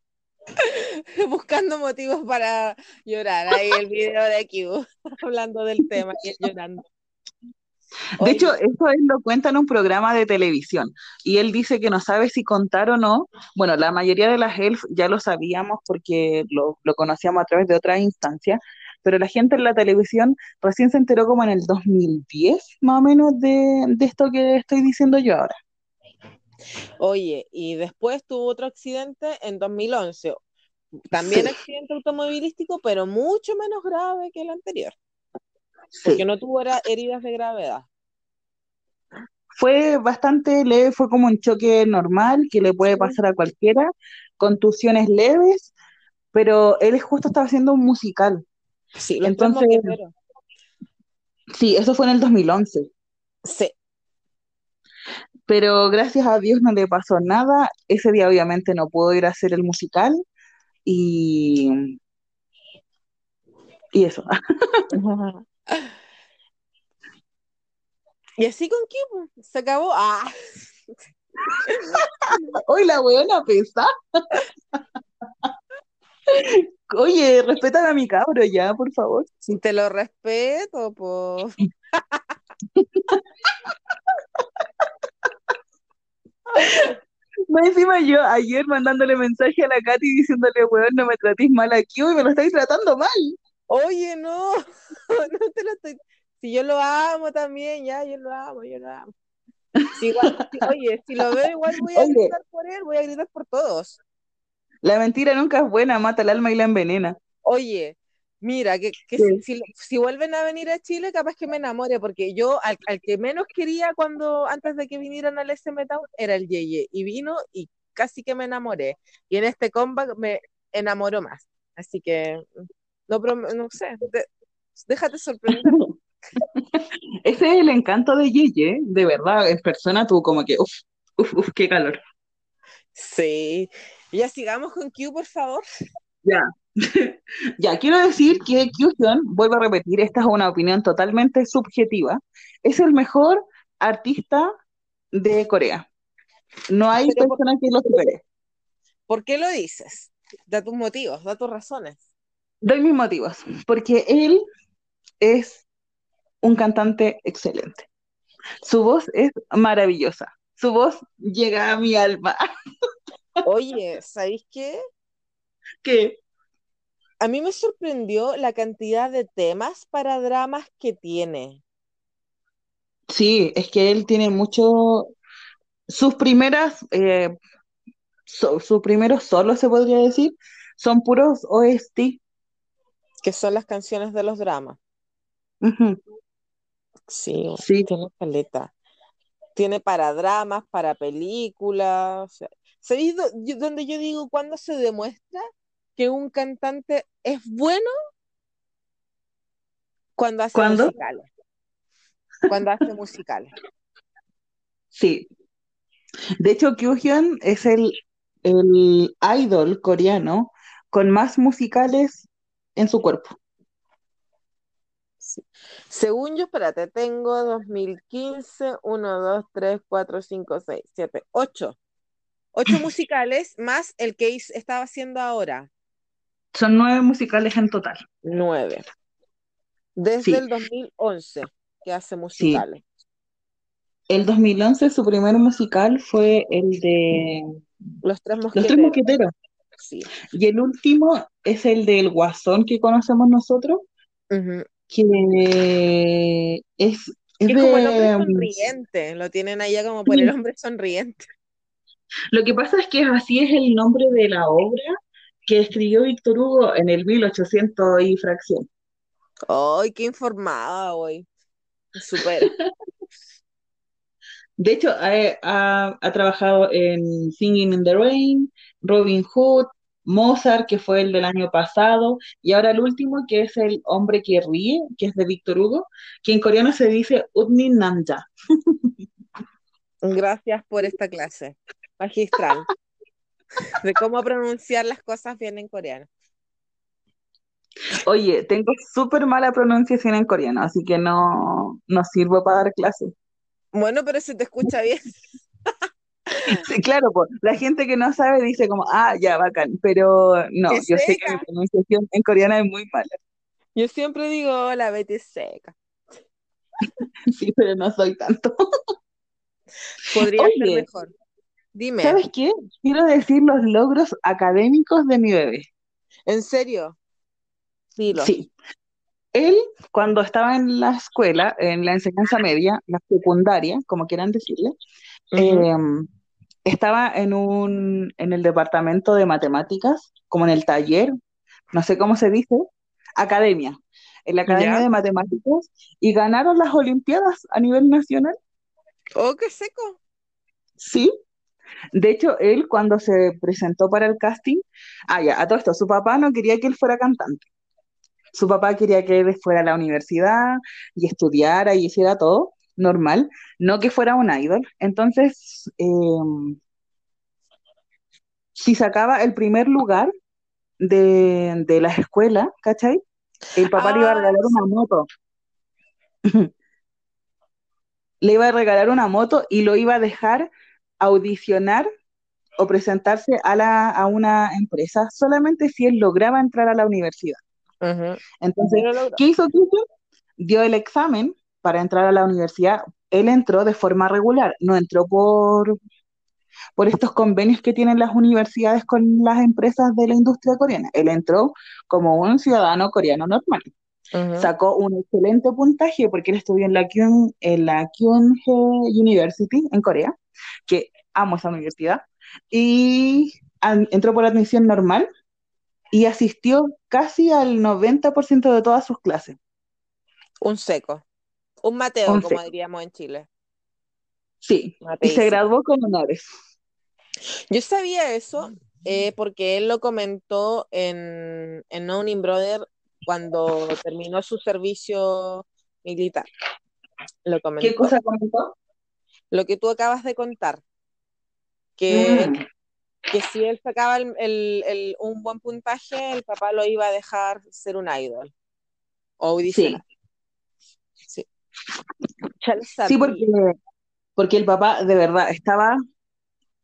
*laughs* Buscando motivos para llorar. Ahí el video de Q, *laughs* hablando del tema y él llorando. De Oye, hecho, eso él lo cuenta en un programa de televisión y él dice que no sabe si contar o no. Bueno, la mayoría de las ELF ya lo sabíamos porque lo, lo conocíamos a través de otras instancias, pero la gente en la televisión recién se enteró como en el 2010, más o menos, de, de esto que estoy diciendo yo ahora. oye, y después tuvo otro accidente en 2011. También Sí, accidente automovilístico, pero mucho menos grave que el anterior, sí. porque no tuvo heridas de gravedad. Fue bastante leve, fue como un choque normal que le puede pasar a cualquiera, contusiones leves, pero él justo estaba haciendo un musical. sí, Entonces, sí, eso fue en el 2011. Sí, pero gracias a Dios no le pasó nada. Ese día obviamente no pudo ir a hacer el musical y, y eso. Y así con Q, pues, se acabó. Ah, *laughs* Hoy la weona pesa. *laughs* Oye, respeta a mi cabro ya, por favor. si te lo respeto, pues. *laughs* Más encima yo ayer mandándole mensaje a la Katy diciéndole, weón, no me trates mal aquí y me lo estáis tratando mal. Oye, no, *laughs* no te lo estoy. Si yo lo amo también, ya, yo lo amo, yo lo amo. Si igual, si- oye, si lo veo, igual voy a Oye, gritar por él, voy a gritar por todos. la mentira nunca es buena, mata el alma y la envenena. Oye, mira, que, que Sí. si, si, vuelven a venir a Chile, capaz que me enamore, porque yo al, al que menos quería cuando antes de que vinieran al SM Town era el Yeye, y vino y casi que me enamoré. Y en este comeback me enamoro más. Así que no, prom- no sé, de- déjate sorprender. *laughs* Ese es el encanto de Yeye, de verdad, en persona tú como que, uff, uff, uff, qué calor. Sí. Ya sigamos con Q, por favor. Ya. *laughs* Ya, quiero decir que Kyuhyun, vuelvo a repetir, esta es una opinión totalmente subjetiva, es el mejor artista de Corea. No hay Pero por, persona que lo supere. ¿por qué lo dices? Da tus motivos, da tus razones. Doy mis motivos, porque él es un cantante excelente. Su voz es maravillosa. Su voz llega a mi alma. Oye, ¿sabéis qué? *laughs* Que A mí me sorprendió la cantidad de temas para dramas que tiene. sí, es que él tiene mucho. Sus primeras, eh, so- sus primeros solos, se podría decir, son puros OST. Que son las canciones de los dramas. Sí, Sí, tiene caleta. Tiene para dramas, para películas. o sea, ¿sabéis dó- yo- dónde yo digo cuándo se demuestra que un cantante es bueno? Cuando hace ¿cuándo? musicales. Cuando hace musicales. Sí. De hecho, Kyuhyun es el, el idol coreano con más musicales en su cuerpo. Sí. Según yo, espérate, tengo 2015, 1, 2, 3, 4, 5, 6, 7, 8. 8 musicales más el que estaba haciendo ahora. Son nueve musicales en total. 9. Desde Sí, el 2011 que hace sí. musicales. El 2011 su primer musical fue el de Los Tres Los Tres Mosqueteros. Mosqueteros. Sí. Y el último es el del Guasón que conocemos nosotros, que es, es es como el hombre de... sonriente. Lo tienen allá como por el hombre sonriente. *laughs* Lo que pasa es que así es el nombre de la obra que escribió Víctor Hugo en el 1800 y fracción. ¡Ay, qué informada hoy! Súper. *laughs* De hecho, ha, ha- ha trabajado en Singing in the Rain, Robin Hood, Mozart, que fue el del año pasado, y ahora el último, que es El hombre que ríe, que es de Víctor Hugo, que en coreano se dice Udmin Namja. Gracias por esta clase magistral *laughs* de cómo pronunciar las cosas bien en coreano. Oye, tengo súper mala pronunciación en coreano, así que no, no sirvo para dar clases. Bueno, pero se te escucha bien. *laughs* Sí, claro, pues, la gente que no sabe dice como, ah, ya, bacán, pero no, ¡Qué yo sé que mi pronunciación en coreano es muy mala. Yo siempre digo, hola, Betty es seca. *laughs* Sí, pero no soy tanto. *laughs* Podría ser mejor. Dime, ¿sabes qué? Quiero decir los logros académicos de mi bebé. ¿en serio? Dilo. Sí. Él, cuando estaba en la escuela, en la enseñanza media, la secundaria, como quieran decirle, em, estaba en un, en el departamento de matemáticas, como en el taller, no sé cómo se dice, academia, en la academia ¿Ya? de matemáticas, y ganaron las Olimpiadas a nivel nacional. Oh, qué seco. Sí. De hecho, él cuando se presentó para el casting, ah, ya, a todo esto, su papá no quería que él fuera cantante. Su papá quería que él fuera a la universidad y estudiara y hiciera todo normal, no que fuera un idol. Entonces, em, si sacaba el primer lugar de, de la escuela, ¿cachai? El papá le iba a Ah, regalar una moto. *laughs* Le iba a regalar una moto y lo iba a dejar audicionar o presentarse a, la, a una empresa solamente si él lograba entrar a la universidad. Entonces. ¿qué hizo Cristian? Dio el examen para entrar a la universidad. Él entró de forma regular, no entró por, por estos convenios que tienen las universidades con las empresas de la industria coreana. Él entró como un ciudadano coreano normal. Sacó un excelente puntaje porque él estudió en la Kyung, en la University en Corea, que amo esa universidad, y an- entró por admisión normal y asistió casi al 90% de todas sus clases. Un seco. Un Mateo, como diríamos en Chile. Sí, y se Mateísimo. graduó con honores. Yo sabía eso eh, porque él lo comentó en, en Knowing Brother cuando terminó su servicio militar. Lo ¿Qué comentó. cosa comentó? Lo que tú acabas de contar. Que, Mm, que si él sacaba el- el- el- un buen puntaje, el papá lo iba a dejar ser un idol o audicionar. Sí. Ya lo sí, porque, porque el papá de verdad estaba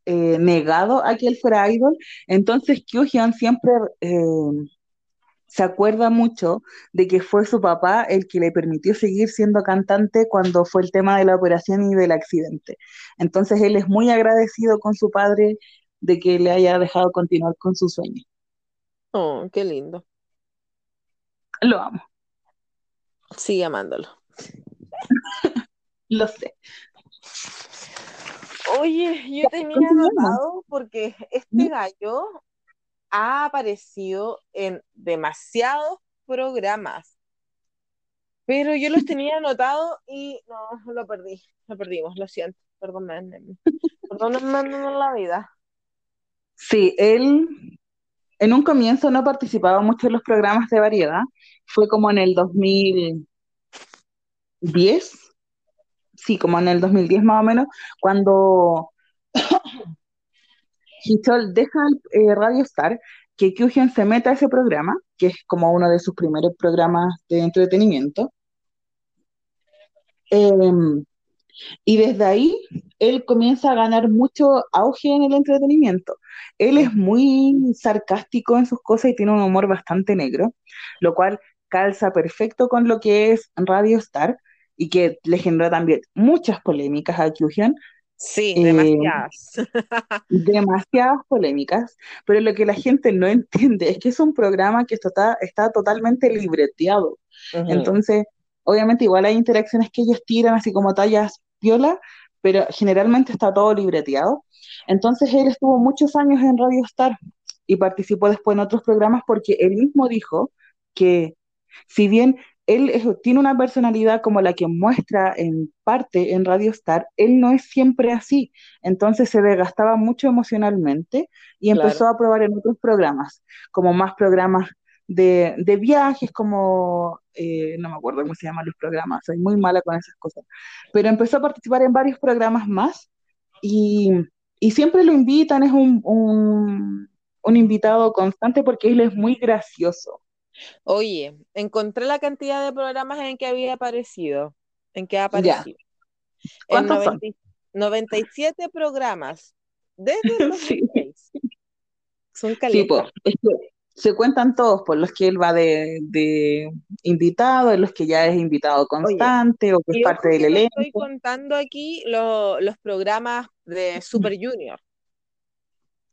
eh, negado a que él fuera idol. Entonces, Kyuhyun siempre eh, se acuerda mucho de que fue su papá el que le permitió seguir siendo cantante cuando fue el tema de la operación y del accidente. Entonces, él es muy agradecido con su padre de que le haya dejado continuar con su sueño. Oh, qué lindo. Lo amo, Sigue amándolo. *laughs* lo sé. Oye, yo tenía anotado porque este gallo ha aparecido en demasiados programas, pero yo los tenía *laughs* anotados y no, lo perdí, lo perdimos, lo siento, perdónenme, perdónenme en la vida. Sí, él en un comienzo no participaba mucho en los programas de variedad. Fue como en el 2010, sí, como en el 2010 más o menos, cuando *coughs* Hichol deja el, eh, Radio Star, que Kyuhyun se meta a ese programa, que es como uno de sus primeros programas de entretenimiento. Em, y desde ahí él comienza a ganar mucho auge en el entretenimiento. Él es muy sarcástico en sus cosas y tiene un humor bastante negro, lo cual calza perfecto con lo que es Radio Star y que le generó también muchas polémicas a Kyuhyun, Sí, eh, demasiadas. *laughs* demasiadas polémicas, pero lo que la gente no *laughs* entiende es que es un programa que está, está totalmente libreteado. Entonces, obviamente igual hay interacciones que ellos tiran así como tallas viola, pero generalmente está todo libreteado. Entonces él estuvo muchos años en Radio Star y participó después en otros programas porque él mismo dijo que si bien él es- tiene una personalidad como la que muestra en parte en Radio Star, él no es siempre así. Entonces se desgastaba mucho emocionalmente y empezó a probar en otros programas, como más programas de, de viajes, como, eh, no me acuerdo cómo se llaman los programas, soy muy mala con esas cosas, pero empezó a participar en varios programas más y, y siempre lo invitan, es un, un, un invitado constante porque él es muy gracioso. Oye, encontré la cantidad de programas en que había aparecido, en que ha aparecido. En ¿cuántos son? 90 y- 97 programas desde el *laughs* Sí, 2006. Son sí, po. caletas. Es que se cuentan todos, por los que él va de, de invitado, en los que ya es invitado constante o que es parte del elenco. estoy contando aquí lo- los programas de Super Junior.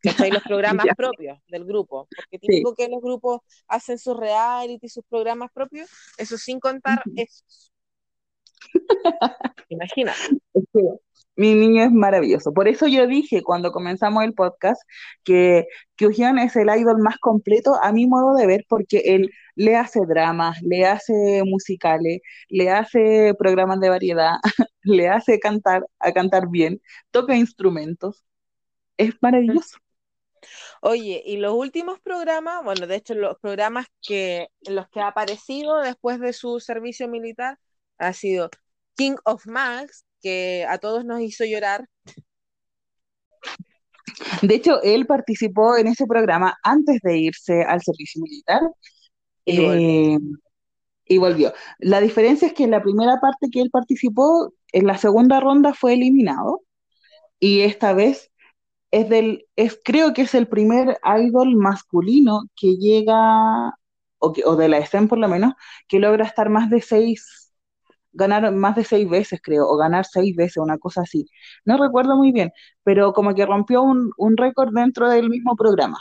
¿Cachai? Los *laughs* programas propios del grupo. Porque típico que los grupos hacen sus reality, sus programas propios, eso sin contar esos. Imagina. Es que mi niño es maravilloso. Por eso yo dije cuando comenzamos el podcast que Kyuhyun es el idol más completo a mi modo de ver porque él le hace dramas, le hace musicales, le hace programas de variedad, *laughs* le hace cantar, a cantar bien, toca instrumentos. Es maravilloso. Oye, y los últimos programas, bueno, de hecho, los programas que, en los que ha aparecido después de su servicio militar ha sido King of Max, que a todos nos hizo llorar. De hecho, él participó en ese programa antes de irse al servicio militar Y volvió. eh, y volvió. La diferencia es que en la primera parte que él participó, en la segunda ronda fue eliminado y esta vez es del, es, creo que es el primer idol masculino que llega, o, que, o de la escena por lo menos, que logra estar más de seis, ganar más de seis veces, creo, o ganar seis veces, una cosa así. No recuerdo muy bien, pero como que rompió un, un récord dentro del mismo programa,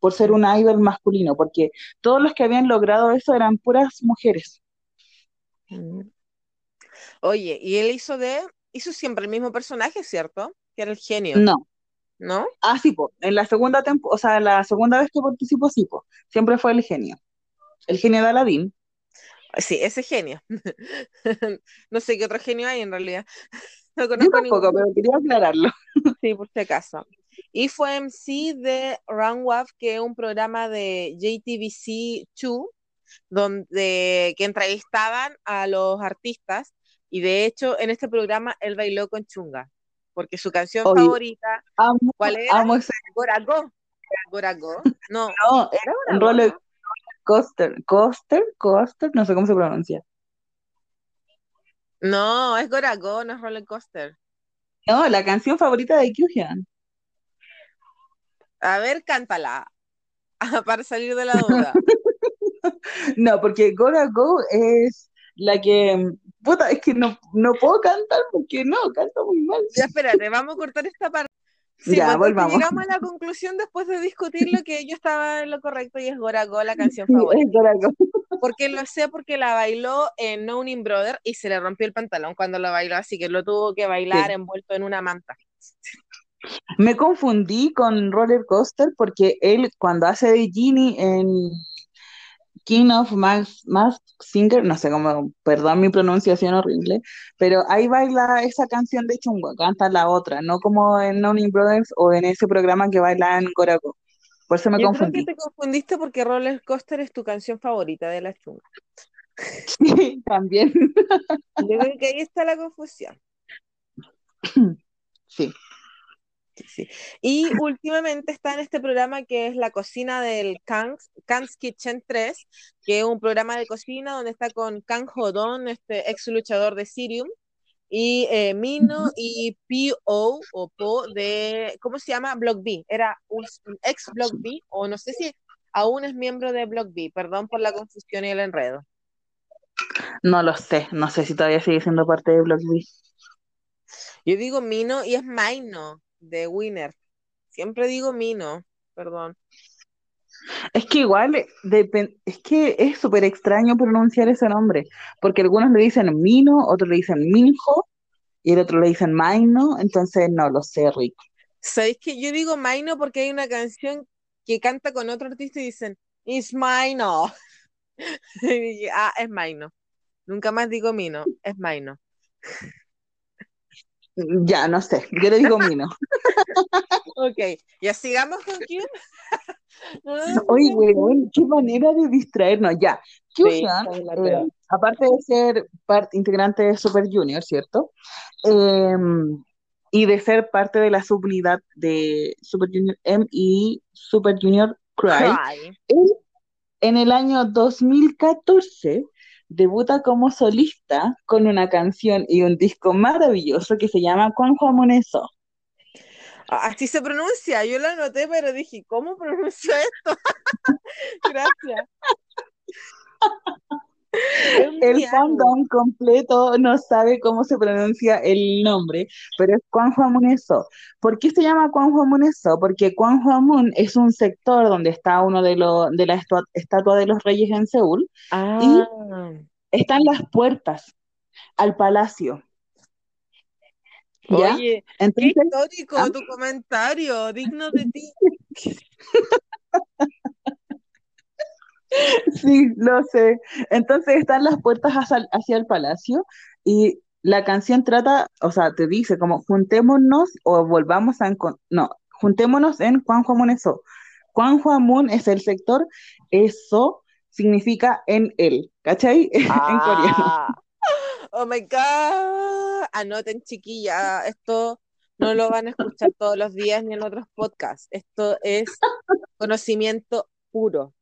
por ser un idol masculino, porque todos los que habían logrado eso eran puras mujeres. Mm. Oye, y él hizo de, hizo siempre el mismo personaje, ¿cierto? Que era el genio, No. ¿No? Ah, sí, po. En la segunda tempo, o sea, la segunda vez que participó, sí, po. Siempre fue el genio. El genio de Aladdin. Sí, ese genio. *laughs* No sé qué otro genio hay en realidad. *laughs* No Yo conozco tampoco, ninguno. pero quería aclararlo. *laughs* Sí, por si acaso. Y fue MC de Runwave, que es un programa de JTBC2, donde que entrevistaban a los artistas. Y de hecho, en este programa él bailó con Chunga, porque su canción Oye, favorita, Amo, ¿cuál era? amo ese. Gorago. Gorago. No, *laughs* No, era un Gorago, roller coaster. Coaster, coaster, no sé cómo se pronuncia. No, es Gorago, no es roller coaster. No, la canción favorita de Kyuhyun. A ver, cántala, *laughs* para salir de la duda. *laughs* No, porque Gora Go es la que. Puta, es que no, no puedo cantar porque no, canto muy mal. Ya, espérate, vamos a cortar esta parte. Sí, Ya, volvamos. llegamos a la conclusión después de discutirlo que yo estaba en lo correcto y es Gorago la canción *laughs* Sí, favorita. es. Porque lo sé porque la bailó en No Name Brother y se le rompió el pantalón cuando lo bailó, así que lo tuvo que bailar Sí. envuelto en una manta. Me confundí con Roller Coaster porque él, cuando hace de Genie en King of Max, Mask Singer, no sé cómo, perdón mi pronunciación horrible, pero ahí baila esa canción de Chungwa, canta la otra, no como en No Name Brothers o en ese programa que baila en Gorago. Por eso me Yo creo que confundí. te confundiste porque Roller Coaster es tu canción favorita de la chunga. *laughs* Sí, también. Yo creo que ahí está la confusión. Sí. Sí, sí. Y últimamente está en este programa que es la cocina del Kang's, Kang's Kitchen 3, que es un programa de cocina donde está con Kang Hodon, este ex luchador de Sirium, y eh, Mino y P.O. o Po de, ¿cómo se llama? Block B. Era un, un ex Block B, o no sé si aún es miembro de Block B. Perdón por la confusión y el enredo. No lo sé, no sé si todavía sigue siendo parte de Block B. Yo digo Mino y es Maino de Winner. Siempre digo Mino, perdón. Es que igual, eh, es que es súper extraño pronunciar ese nombre, porque algunos le dicen Mino, otros le dicen Minjo, y el otro le dicen Maino, entonces no lo sé, Rick. ¿Sabéis que yo digo Maino porque hay una canción que canta con otro artista y dicen, It's Maino. *laughs* Ah, es Maino. Nunca más digo Mino, es Maino. Ya, no sé, yo le digo Mino. *laughs* Ok, ya sigamos con quién. Oye, weón, qué manera de distraernos. Ya, Sí, la eh, aparte de ser parte integrante de Super Junior, ¿cierto? Em, y de ser parte de la subunidad de Super Junior M y Super Junior Cry, Cry. él en el año 2014 debuta como solista con una canción y un disco maravilloso que se llama Juanjo Amoneso. Así se pronuncia, yo lo anoté, pero dije, ¿cómo pronuncio esto? *laughs* Gracias. El fandom completo no sabe cómo se pronuncia el nombre, pero es Kwanghwamun So. ¿Por qué se llama Kwanghwamun So? Porque Kwanghwamun es un sector donde está uno de, los de la estua- estatua de los reyes en Seúl y Ah, están las puertas al palacio. ¿Ya? oye, qué Entonces, histórico ¿ah? tu comentario, digno de ti. *laughs* *laughs* Sí, lo sé. Entonces están las puertas hacia, hacia el palacio y la canción trata, o sea, te dice como juntémonos o volvamos a no, juntémonos en Kwanghwamun eso. Kwanghwamun es el sector, eso significa en él, ¿cachai? *laughs* En coreano. Ah, oh my God. Anoten, chiquilla, esto no lo van a escuchar todos los días ni en otros podcasts. Esto es *laughs* conocimiento puro.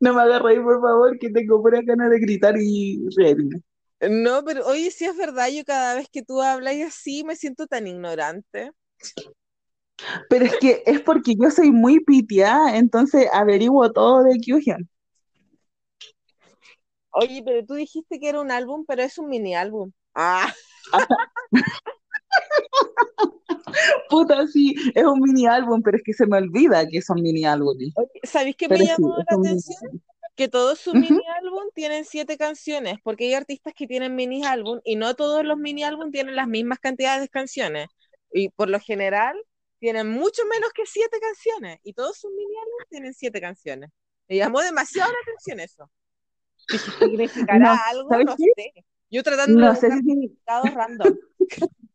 No me hagas reír, por favor, que tengo pura ganas de gritar y reírme. No, pero oye, sí es verdad, yo cada vez que tú hablas así me siento tan ignorante. Pero es que es porque yo soy muy pitiada, entonces averiguo todo de Kyuhyun. Oye, pero tú dijiste que era un álbum, pero es un mini álbum. Ah, *laughs* *laughs* Puta, sí, es un mini álbum, pero es que se me olvida que son mini álbumes. ¿sabéis qué me Pero sí, llamó es la mini atención? álbum. Que todos sus mini álbum tienen siete canciones, porque hay artistas que tienen mini álbum y no todos los mini álbum tienen las mismas cantidades de canciones. Y por lo general tienen mucho menos que siete canciones. Y todos sus mini álbum tienen siete canciones. Me llamó demasiado la atención eso. ¿significará No, algo? ¿sabes No sé. Yo tratando de No sé buscar si significados random. *laughs*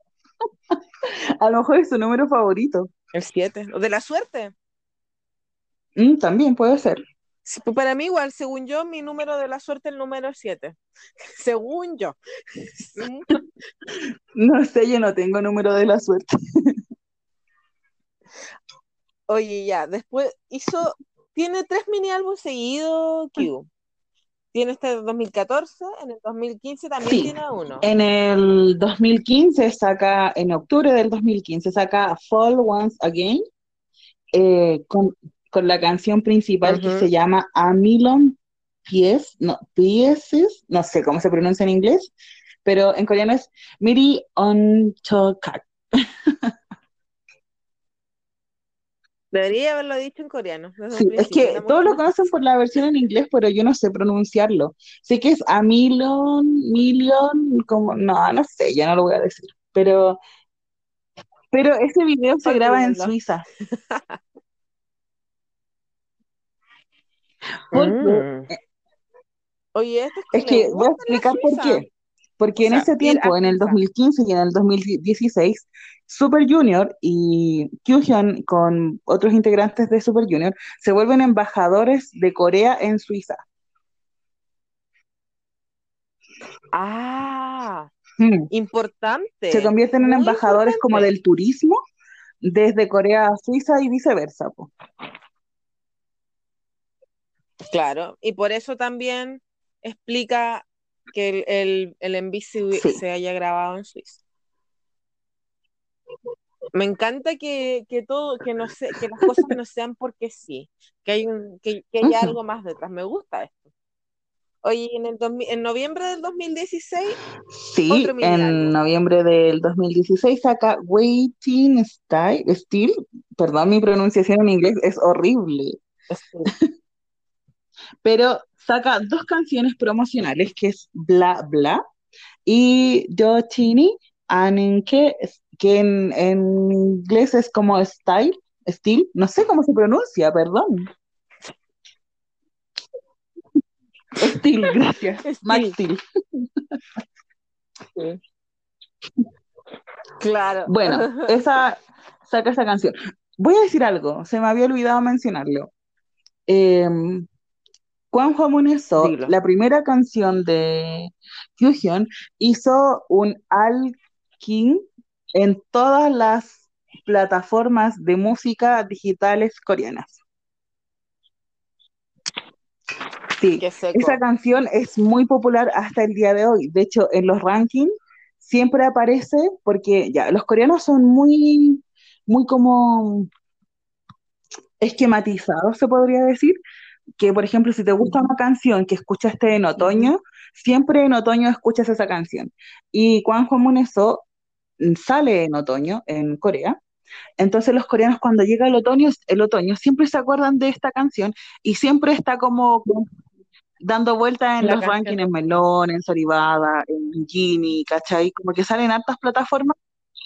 a lo mejor es su número favorito. El siete. O de la suerte. Mm, también puede ser. Sí, pues para mí igual, según yo, mi número de la suerte es el número 7. *laughs* Según yo. *laughs* No sé, yo no tengo número de la suerte. Oye, ya, después hizo, tiene tres mini álbumes seguidos, Q. Tiene este de 2014, en el 2015 también Sí, tiene uno. en el 2015 saca, en octubre del 2015 saca Fall Once Again, eh, con, con la canción principal que se llama A Million Pies, no, Pieces, no sé cómo se pronuncia en inglés, pero en coreano es Miri On Chokak. *laughs* Debería haberlo dicho en coreano Sí, es que todos lo conocen por la versión en inglés, pero yo no sé pronunciarlo. Sé que es a million, million, como, no, no sé, ya no lo voy a decir. Pero, pero ese video se graba en. Suiza. *laughs* Porque, Mm. Oye, esto es es que le que voy a explicar por qué. Porque O en sea, ese tiempo, en el Suiza. 2015 y en el 2016, Super Junior y Kyuhyun con otros integrantes de Super Junior se vuelven embajadores de Corea en Suiza. Ah, Mm. Se importante, convierten en muy embajadores como del turismo desde Corea a Suiza y viceversa, po. Claro, y por eso también explica que el, el, el se, Sí. se haya grabado en Suiza. Me encanta que, que todo, que no sé, que las cosas no sean porque sí, que hay un, que, que haya algo más detrás. Me gusta esto. Oye, en el 2000 en noviembre del 2016, Sí, otro en noviembre del 2016 saca Waiting Style, Still, perdón, mi pronunciación en inglés es horrible, *laughs* pero saca dos canciones promocionales que es Bla Bla y Yo Chini, and que, en, en inglés es como Style, Still, no sé cómo se pronuncia, perdón. Steel, *laughs* gracias. Max Steel. Steel. Claro. Bueno, *laughs* esa saca esa canción. Voy a decir algo, se me había olvidado mencionarlo. Eh, Kwan Muneso, Dilo. la primera canción de Kyuhyun, hizo un Alkin en todas las plataformas de música digitales coreanas. Sí, esa canción es muy popular hasta el día de hoy. De hecho, en los rankings siempre aparece, porque ya, los coreanos son muy, muy como esquematizados, se podría decir, que por ejemplo, si te gusta una canción que escuchaste en otoño, siempre en otoño escuchas esa canción. Y Juan Juan eso sale en otoño en Corea. Entonces los coreanos cuando llega el otoño, el otoño siempre se acuerdan de esta canción y siempre está como dando vueltas en La los canción. rankings en Melon, en Soribada, en Gini, ¿cachai? Como que salen hartas plataformas,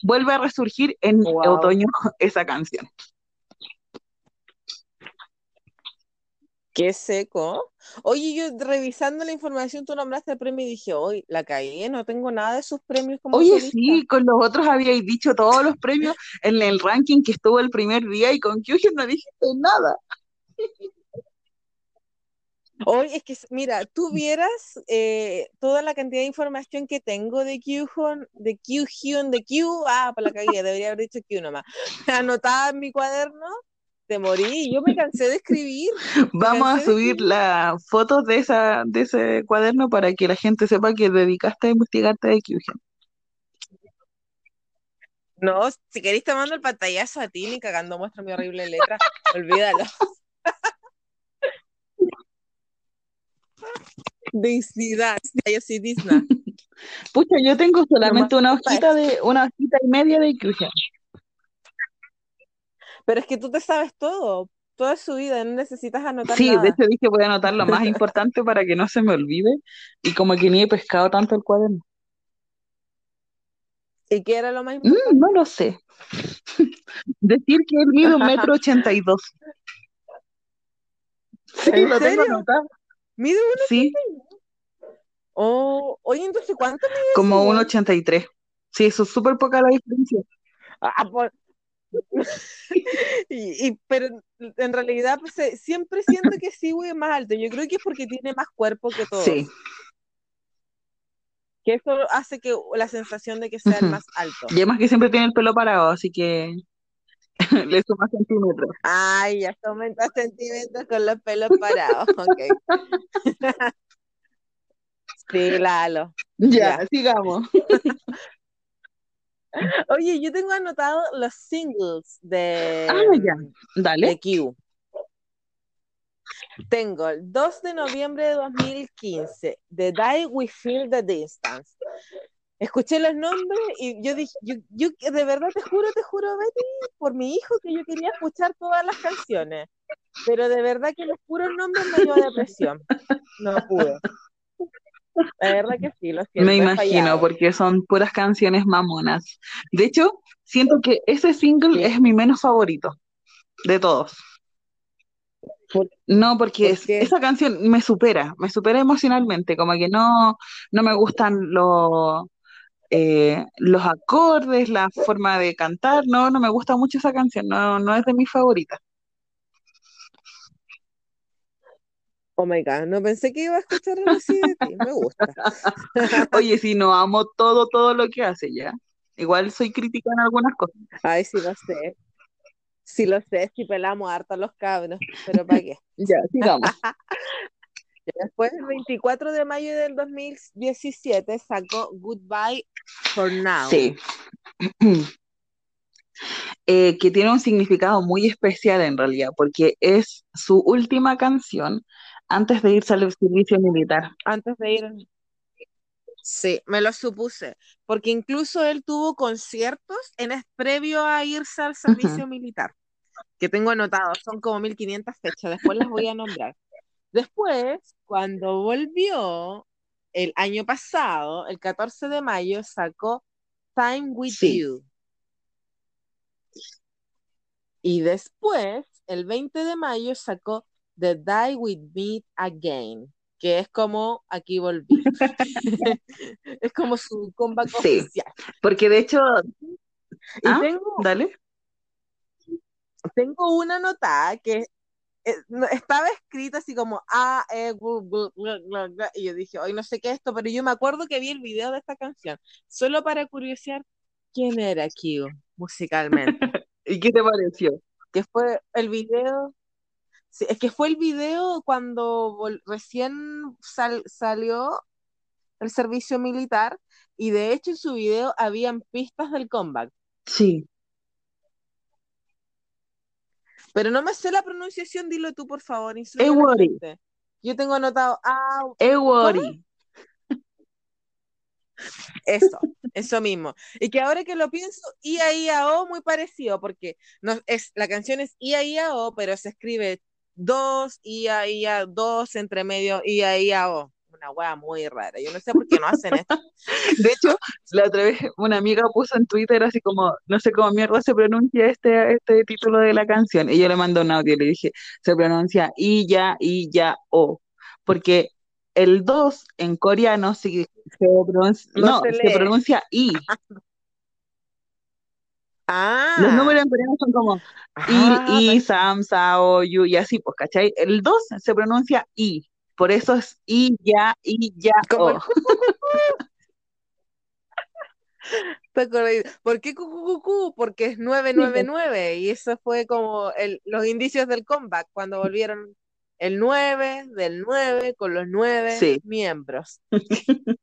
vuelve a resurgir en Wow. otoño *laughs* esa canción. Qué seco. Oye, yo revisando la información, tú nombraste el premio y dije, hoy la caí, no tengo nada de sus premios como Oye, sí, con los otros habíais dicho todos los premios en el ranking que estuvo el primer día y con Kyuhyun no dijiste nada. Hoy es que, mira, tú vieras eh, toda la cantidad de información que tengo de Kyuhyun, de Kyuhyun, de Q, ah, para la cagué, debería haber dicho Q nomás. *laughs* Anotada en mi cuaderno, te morí, yo me cansé de escribir. Vamos a subir las fotos de esa, de ese cuaderno para que la gente sepa que dedicaste a investigarte de Kyuhyun. No, si queréis te mando el pantallazo a ti, ni cagando muestra mi horrible letra, olvídalo. Densidad, yo sí, Disney. *laughs* Pucha, yo tengo solamente una hojita de, una hojita y media de Kyuhyun. Pero es que tú te sabes todo, toda su vida, no necesitas anotar Sí, nada. de hecho dije voy a anotar lo más importante *laughs* para que no se me olvide y como que ni he pescado tanto el cuaderno. ¿Y qué era lo más importante? Mm, no lo sé. *laughs* Decir que él mide un metro ochenta y dos. *laughs* Sí, ¿En lo tengo serio? anotado. Mide uno. Sí, Oh, oye, entonces, ¿cuánto mide como un weón? 83. Sí, eso es súper poca la diferencia. Ah, por- *laughs* y, y- pero en realidad pues, eh, siempre siento que sí, güey, es más alto. Yo creo que es porque tiene más cuerpo que todos. Sí, Que eso hace que la sensación de que sea el más alto. y además que siempre tiene el pelo parado, así que *laughs* le suma centímetros. Ay, ya aumenta centímetros con los pelos parados. *laughs* Ok. Sí, Lalo. Ya, Ya. sigamos. Oye, yo tengo anotado los singles de, Ah, ya. Dale. de Q. Tengo el 2 de noviembre de 2015, The Die We Feel the Distance. Escuché los nombres y yo dije, yo, yo de verdad te juro, te juro, Betty, por mi hijo que yo quería escuchar todas las canciones. Pero de verdad que los puros nombres me dio depresión. No pude. La verdad que sí, lo siento. Me imagino, porque son puras canciones mamonas. De hecho, siento que ese single Sí. es mi menos favorito de todos. ¿Por- No, porque por esa canción me supera, me supera emocionalmente, como que no, no me gustan los, eh, los acordes, la forma de cantar, no, no me gusta mucho esa canción, no, no es de mis favoritas. Oh my God, no pensé que iba a escuchar algo así de ti. Me gusta. *laughs* Oye, si no amo todo, todo lo que hace ya. Igual soy crítica en algunas cosas. Ay, sí lo sé. Sí lo sé, sí pelamos harto a los cabros, pero ¿para qué? *laughs* Ya, sigamos. *laughs* Después, el 24 de mayo del 2017, sacó Goodbye for Now. Sí. *clears throat* Eh, que tiene un significado muy especial en realidad, porque es su última canción antes de irse al servicio militar. Antes de ir. Sí, me lo supuse, porque incluso él tuvo conciertos en es previo a irse al servicio militar, que tengo anotado, son como 1500 fechas, después las voy a nombrar. Después, cuando volvió el año pasado, el 14 de mayo, sacó Time with Sí. You. Y después, el 20 de mayo, sacó The Die With Me Again, que es como aquí volví. *laughs* *laughs* es como su comeback Sí. oficial. Porque de hecho, Y ¿Ah? tengo, dale. tengo una nota que eh, estaba escrita así como A, E, gu, gu, glu, glu, glu, y yo dije, hoy no sé qué es esto, pero yo me acuerdo que vi el video de esta canción, solo para curiosear quién era Q musicalmente. *laughs* ¿Y qué te pareció? que fue el video, sí, es que fue el video cuando recién sal- salió el servicio militar y de hecho en su video habían pistas del comeback. Sí. Pero no me sé la pronunciación, dilo tú por favor. Ewori. Yo tengo anotado, ah, Ewori. Eso, eso mismo. Y que ahora que lo pienso, Ia Ia O muy parecido, porque no, es, la canción es Ia Ia O, pero se escribe dos, Ia Ia, dos, entre medio, Ia Ia O. Una wea muy rara. Yo no sé por qué no hacen esto. *laughs* De hecho, la otra vez una amiga puso en Twitter así como, no sé cómo mierda se pronuncia este, este título de la canción. Y yo le mandé un audio y le dije, se pronuncia Iya, Iya, O. Porque el 2 en coreano se, se pronuncia, No no, se pronuncia I. *laughs* Ah, Los números en coreano son como ah, Il, I, Sam, Sao, Yu y así, pues, ¿cachai? El 2 se pronuncia I. Por eso es I, Ya, I, Ya, como el O. *laughs* ¿Te acordás? ¿Por qué cucucucú? Porque es Sí, pues. 999 y eso fue como el- los indicios del comeback cuando volvieron el 9 del 9 con los 9 Sí, miembros *laughs*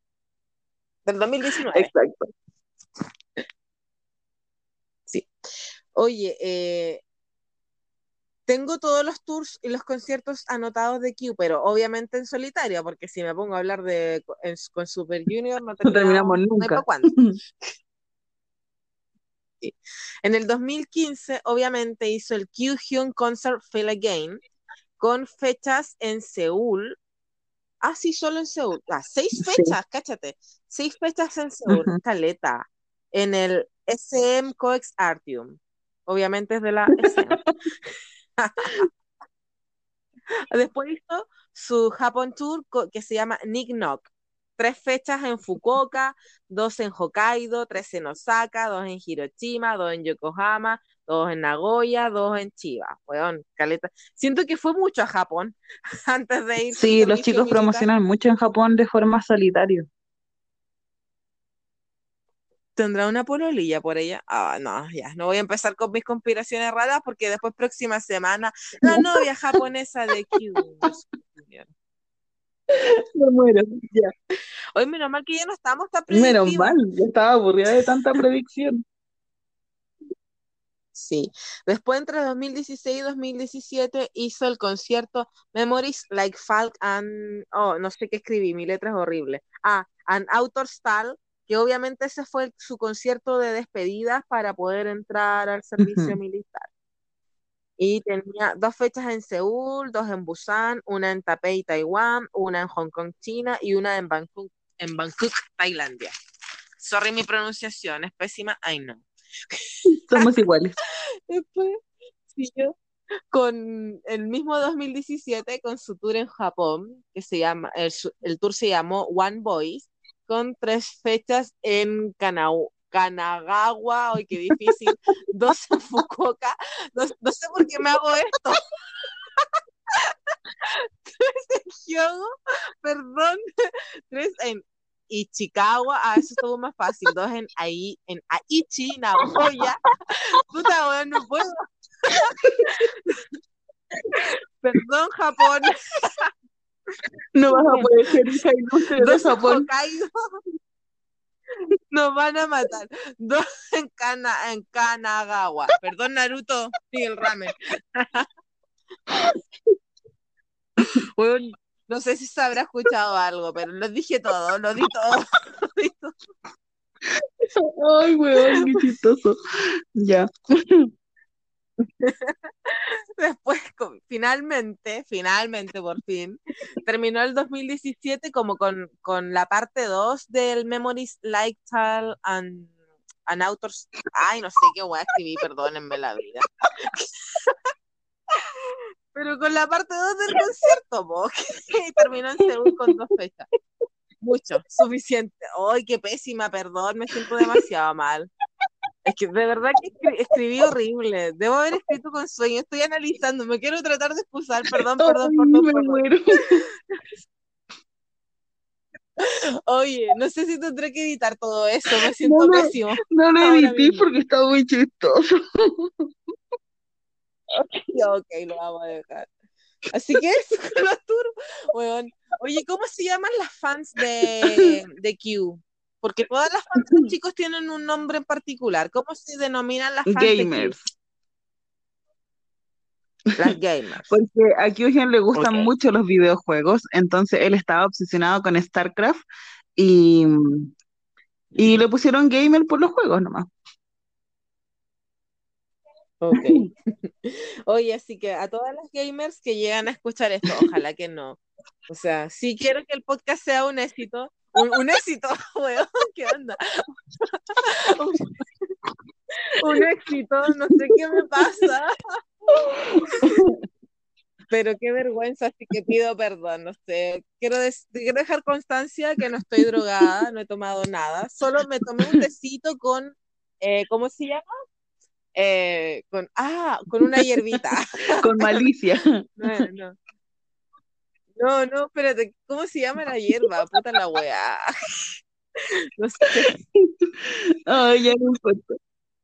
del 2019. exacto. Sí. Oye, eh, tengo todos los tours y los conciertos anotados de Q, pero obviamente en solitario, porque si me pongo a hablar de en- con Super Junior no *laughs* No terminamos no nunca. cuándo. *laughs* Sí. En el 2015, obviamente, hizo el Q-Hyun Concert Feel Again con fechas en Seúl. Ah, sí, solo en Seúl. Ah, seis Sí. fechas, cáchate. Seis fechas en Seúl, Ujú. caleta. En el SM Coex Artium. Obviamente es de la *laughs* SM. *laughs* Después hizo su Japón Tour que se llama Nick Knock. Tres fechas en Fukuoka, dos en Hokkaido, tres en Osaka, dos en Hiroshima, dos en Yokohama, dos en Nagoya, dos en Chiba. Weón, caleta. Siento que fue mucho a Japón *laughs* antes de ir Sí, los chicos militar. promocionan mucho en Japón de forma solitaria. ¿Tendrá una pololilla por ella? Ah, no, ya, no voy a empezar con mis conspiraciones raras porque después próxima semana la novia japonesa de Q. Me muero. Ya. Hoy menos mal que ya no estamos tan Menos predictivas. mal, ya estaba aburrida de tanta predicción. Sí. Después entre 2016 y 2017 hizo el concierto Memories Like Falk and oh, no sé qué escribí, mi letra es horrible. Ah, and Outer Style, que obviamente ese fue su concierto de despedidas para poder entrar al servicio militar. Y tenía dos fechas en Seúl, dos en Busan, una en Taipei, Taiwán, una en Hong Kong, China y una en Bangkok, en Bangkok, Tailandia. Sorry mi pronunciación, es pésima, I know. *laughs* Somos iguales. *laughs* Después siguió con el mismo 2017 con su tour en Japón, que se llama, el tour se llamó One Voice, con tres fechas en Kanau- Kanagawa, hoy qué difícil, *laughs* dos en Fukuoka, no, sé por qué me hago esto, *laughs* tres en Hyogo, perdón, tres en Ichikawa, ah, eso estuvo más fácil, dos en, Ai, en Aichi, Nagoya, puta, weón, no puedo. *laughs* Perdón, Japón. No vas a poder ser ilustre de Japón. Nos van a matar. Dos en Kana, en Kanagawa. Perdón, Naruto. Sí, el ramen. No sé si se habrá escuchado algo, pero lo dije todo, lo di todo. *laughs* lo di todo. Ay, weón, qué chistoso. Ya. *laughs* Después, finalmente, finalmente, por fin, terminó el 2017 como con, con la parte 2 del Memories Lifestyle and, and Authors. Ay, no sé qué voy a escribir, perdónenme la vida. *laughs* Pero con la parte 2 del concierto, *laughs* terminó en Seúl con dos fechas. Mucho, suficiente. Ay, qué pésima, perdón, me siento demasiado mal. Es que de verdad que escri- escribí horrible. Debo haber escrito con sueño. Estoy analizando. Me quiero tratar de excusar. Perdón, perdón, perdón, me perdón. muero. *laughs* Oye, no sé si tendré que editar todo eso. Me siento No lo, pésimo no lo edité porque está muy chistoso. Ya, ok, lo vamos a dejar. Así que eso *laughs* turbo. Weón. Oye, ¿cómo se llaman las fans de, de Q? Porque todas las fans de los chicos tienen un nombre en particular. ¿Cómo se denominan las fans Gamers. Las gamers. *laughs* Porque a Kyuhyun le gustan mucho los videojuegos, entonces él estaba obsesionado con StarCraft y, y le pusieron gamer por los juegos nomás. Ok. *laughs* Oye, así que a todas las gamers que llegan a escuchar esto, ojalá que no. O sea, sí quiero que el podcast sea un éxito. Un, un éxito, *laughs* weón, ¿qué onda? Un, un éxito, no sé qué me pasa. Pero qué vergüenza, así que pido perdón, no sé. Quiero, quiero dejar constancia que no estoy drogada, no he tomado nada. Solo me tomé un tecito con, eh, ¿cómo se llama? Eh, con, ah, con una hierbita. Con malicia. No, no. No, no, espérate, ¿cómo se llama la hierba? Puta la weá. *laughs* No sé. Ay, ya no importa.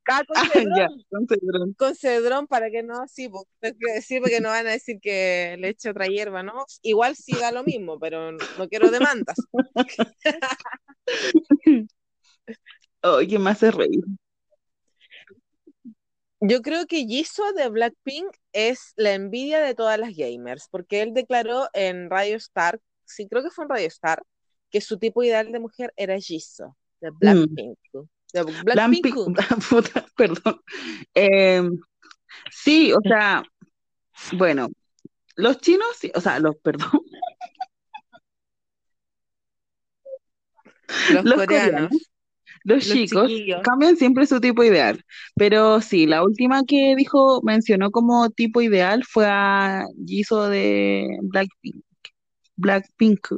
Ah, con Ah, cedrón, ya, con cedrón. con cedrón para que no, sí, pues, tengo que decir porque no van a decir que le eche otra hierba, ¿no? Igual siga lo mismo, pero no quiero demandas. *laughs* Ay, ¿qué me hace reír? Yo creo que Jisoo de Blackpink es la envidia de todas las gamers, porque él declaró en Radio Star, sí, creo que fue en Radio Star, que su tipo ideal de mujer era Jisoo, de Blackpink. De Blackpink. *laughs* Perdón. Eh, sí, o sea, bueno, los chinos, o sea, los, perdón, Los los coreanos. coreanos, los Los chicos chiquillos. cambian siempre su tipo ideal. Pero sí, la última que dijo, mencionó como tipo ideal fue a Jisoo de Blackpink. Blackpink.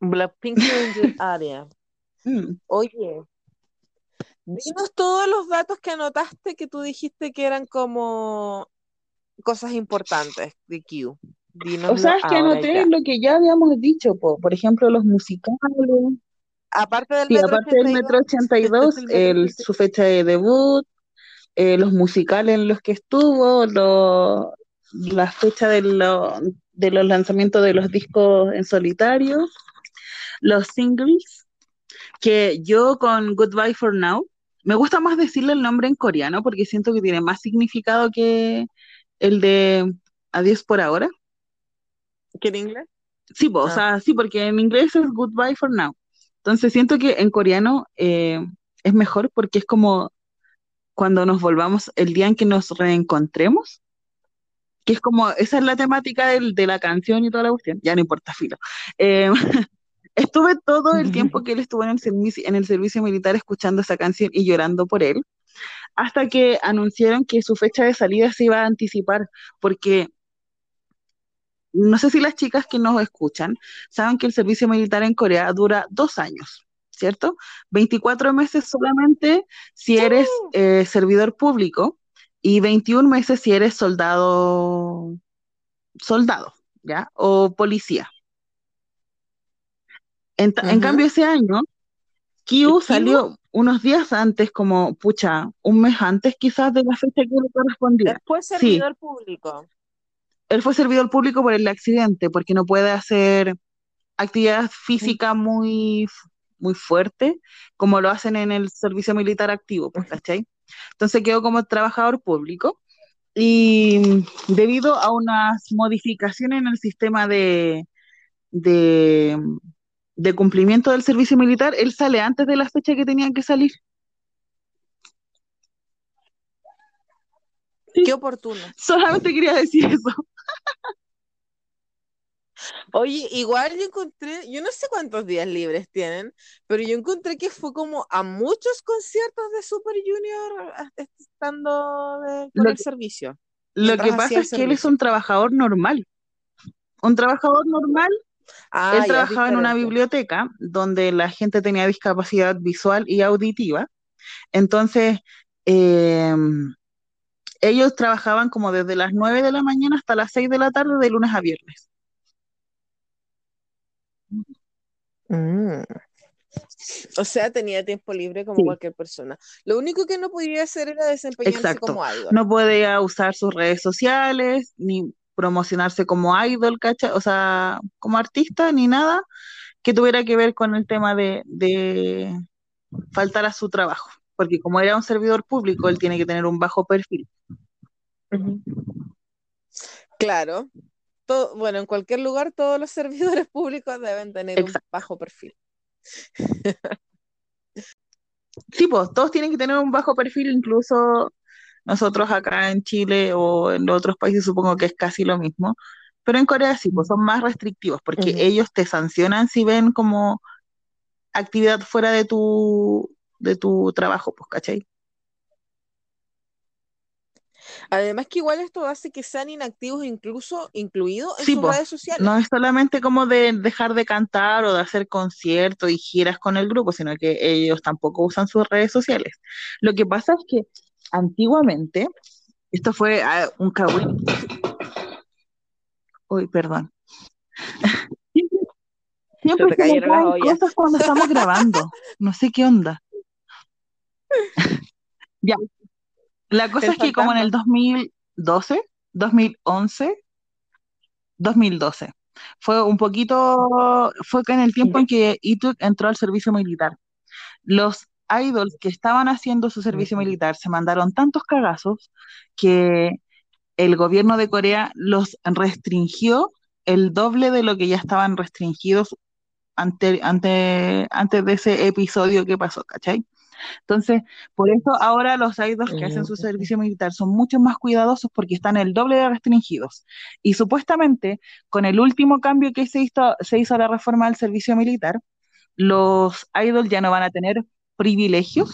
Blackpink *laughs* in your area. Mm. Oye, dinos todos los datos que anotaste que tú dijiste que eran como cosas importantes de Q. O sea, es que anoté lo que ya habíamos dicho, po. Por ejemplo, los musicales. Aparte del Sí, metro aparte del Metro 82, el metro el, 82. su fecha de debut, eh, los musicales en los que estuvo, lo- la fecha de, lo- de los lanzamientos de los discos en solitario, los singles, que yo con Goodbye for Now, me gusta más decirle el nombre en coreano porque siento que tiene más significado que el de Adiós por ahora. ¿Qué en inglés? Sí, po, o Ah. sea, sí, porque en inglés es goodbye for now. Entonces siento que en coreano eh, es mejor porque es como cuando nos volvamos el día en que nos reencontremos, que es como, esa es la temática del- de la canción y toda la cuestión, ya no importa, filo. Eh, *laughs* estuve todo el tiempo que él estuvo en el servicio, en el servicio militar escuchando esa canción y llorando por él, hasta que anunciaron que su fecha de salida se iba a anticipar, porque no sé si las chicas que nos escuchan saben que el servicio militar en Corea dura dos años, ¿cierto? 24 meses solamente si eres eh, servidor público y 21 meses si eres soldado, soldado, ¿ya? O policía. En, cambio, ese año, ¿Y Kyu Kyu? salió unos días antes, como, pucha, un mes antes quizás de la fecha que le correspondía. Después Sí, servidor público. Él fue servidor público por el accidente, porque no puede hacer actividad física muy, muy fuerte, como lo hacen en el servicio militar activo, pues, ¿cachai? Entonces quedó como trabajador público y debido a unas modificaciones en el sistema de, de, de cumplimiento del servicio militar, él sale antes de la fecha que tenía que salir. Qué oportuno. solamente quería decir eso. Oye, igual yo encontré, yo no sé cuántos días libres tienen, pero yo encontré que fue como a muchos conciertos de Super Junior a- estando de- con Lo el que, servicio, lo que pasa es que él es un trabajador normal. Un trabajador normal Ah, Él trabajaba en una biblioteca donde la gente tenía discapacidad visual y auditiva. Entonces, eh, ellos trabajaban como desde las 9 de la mañana hasta las 6 de la tarde, de lunes a viernes. Mm. O sea, tenía tiempo libre como Sí. cualquier persona. Lo único que no podía hacer era desempeñarse Exacto. como idol. No puede usar sus redes sociales, ni promocionarse como idol, ¿cachai? O sea, como artista, ni nada que tuviera que ver con el tema de, de faltar a su trabajo. Porque como era un servidor público, él tiene que tener un bajo perfil. Claro. Todo, bueno, en cualquier lugar todos los *laughs* servidores públicos deben tener un bajo perfil. *laughs* Sí, pues todos tienen que tener un bajo perfil, incluso nosotros acá en Chile o en otros países supongo que es casi lo mismo, pero en Corea sí, pues son más restrictivos porque ellos te sancionan si ven como actividad fuera de tu, de tu trabajo, pues, ¿cachai? Además que igual esto hace que sean inactivos incluso incluidos en Sí, sus pues, redes sociales. no es solamente como de dejar de cantar o de hacer conciertos y giras con el grupo, sino que ellos tampoco usan sus redes sociales. Lo que pasa es que antiguamente, esto fue ah, un cagüín. Uy, perdón. *laughs* Siempre Se me caen cosas cuando estamos grabando. *laughs* No sé qué onda. *laughs* Ya. La cosa es que como en el 2012, 2011, 2012, fue un poquito, fue en el tiempo en que Ituk entró al servicio militar. Los idols que estaban haciendo su servicio militar se mandaron tantos cagazos que el gobierno de Corea los restringió el doble de lo que ya estaban restringidos ante, ante, antes de ese episodio que pasó, ¿cachai? Entonces, por eso ahora los idols que hacen su Ujú. servicio militar son mucho más cuidadosos porque están el doble de restringidos. Y supuestamente, con el último cambio que se hizo, se hizo a la reforma del servicio militar, los idols ya no van a tener privilegios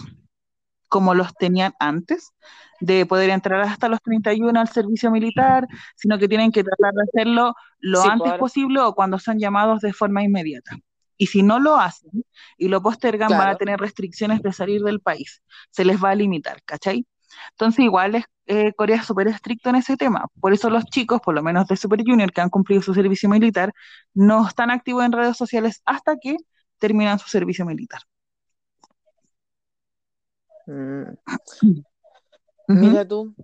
como los tenían antes, de poder entrar hasta los 31 al servicio militar, sino que tienen que tratar de hacerlo lo Sí, antes posible o cuando son llamados de forma inmediata. Y si no lo hacen y lo postergan, van a tener restricciones de salir del país. Se les va a limitar, ¿cachai? Entonces, igual es, eh, Corea es súper estricto en ese tema. Por eso los chicos, por lo menos de Super Junior, que han cumplido su servicio militar, no están activos en redes sociales hasta que terminan su servicio militar. Mm. Mira tú.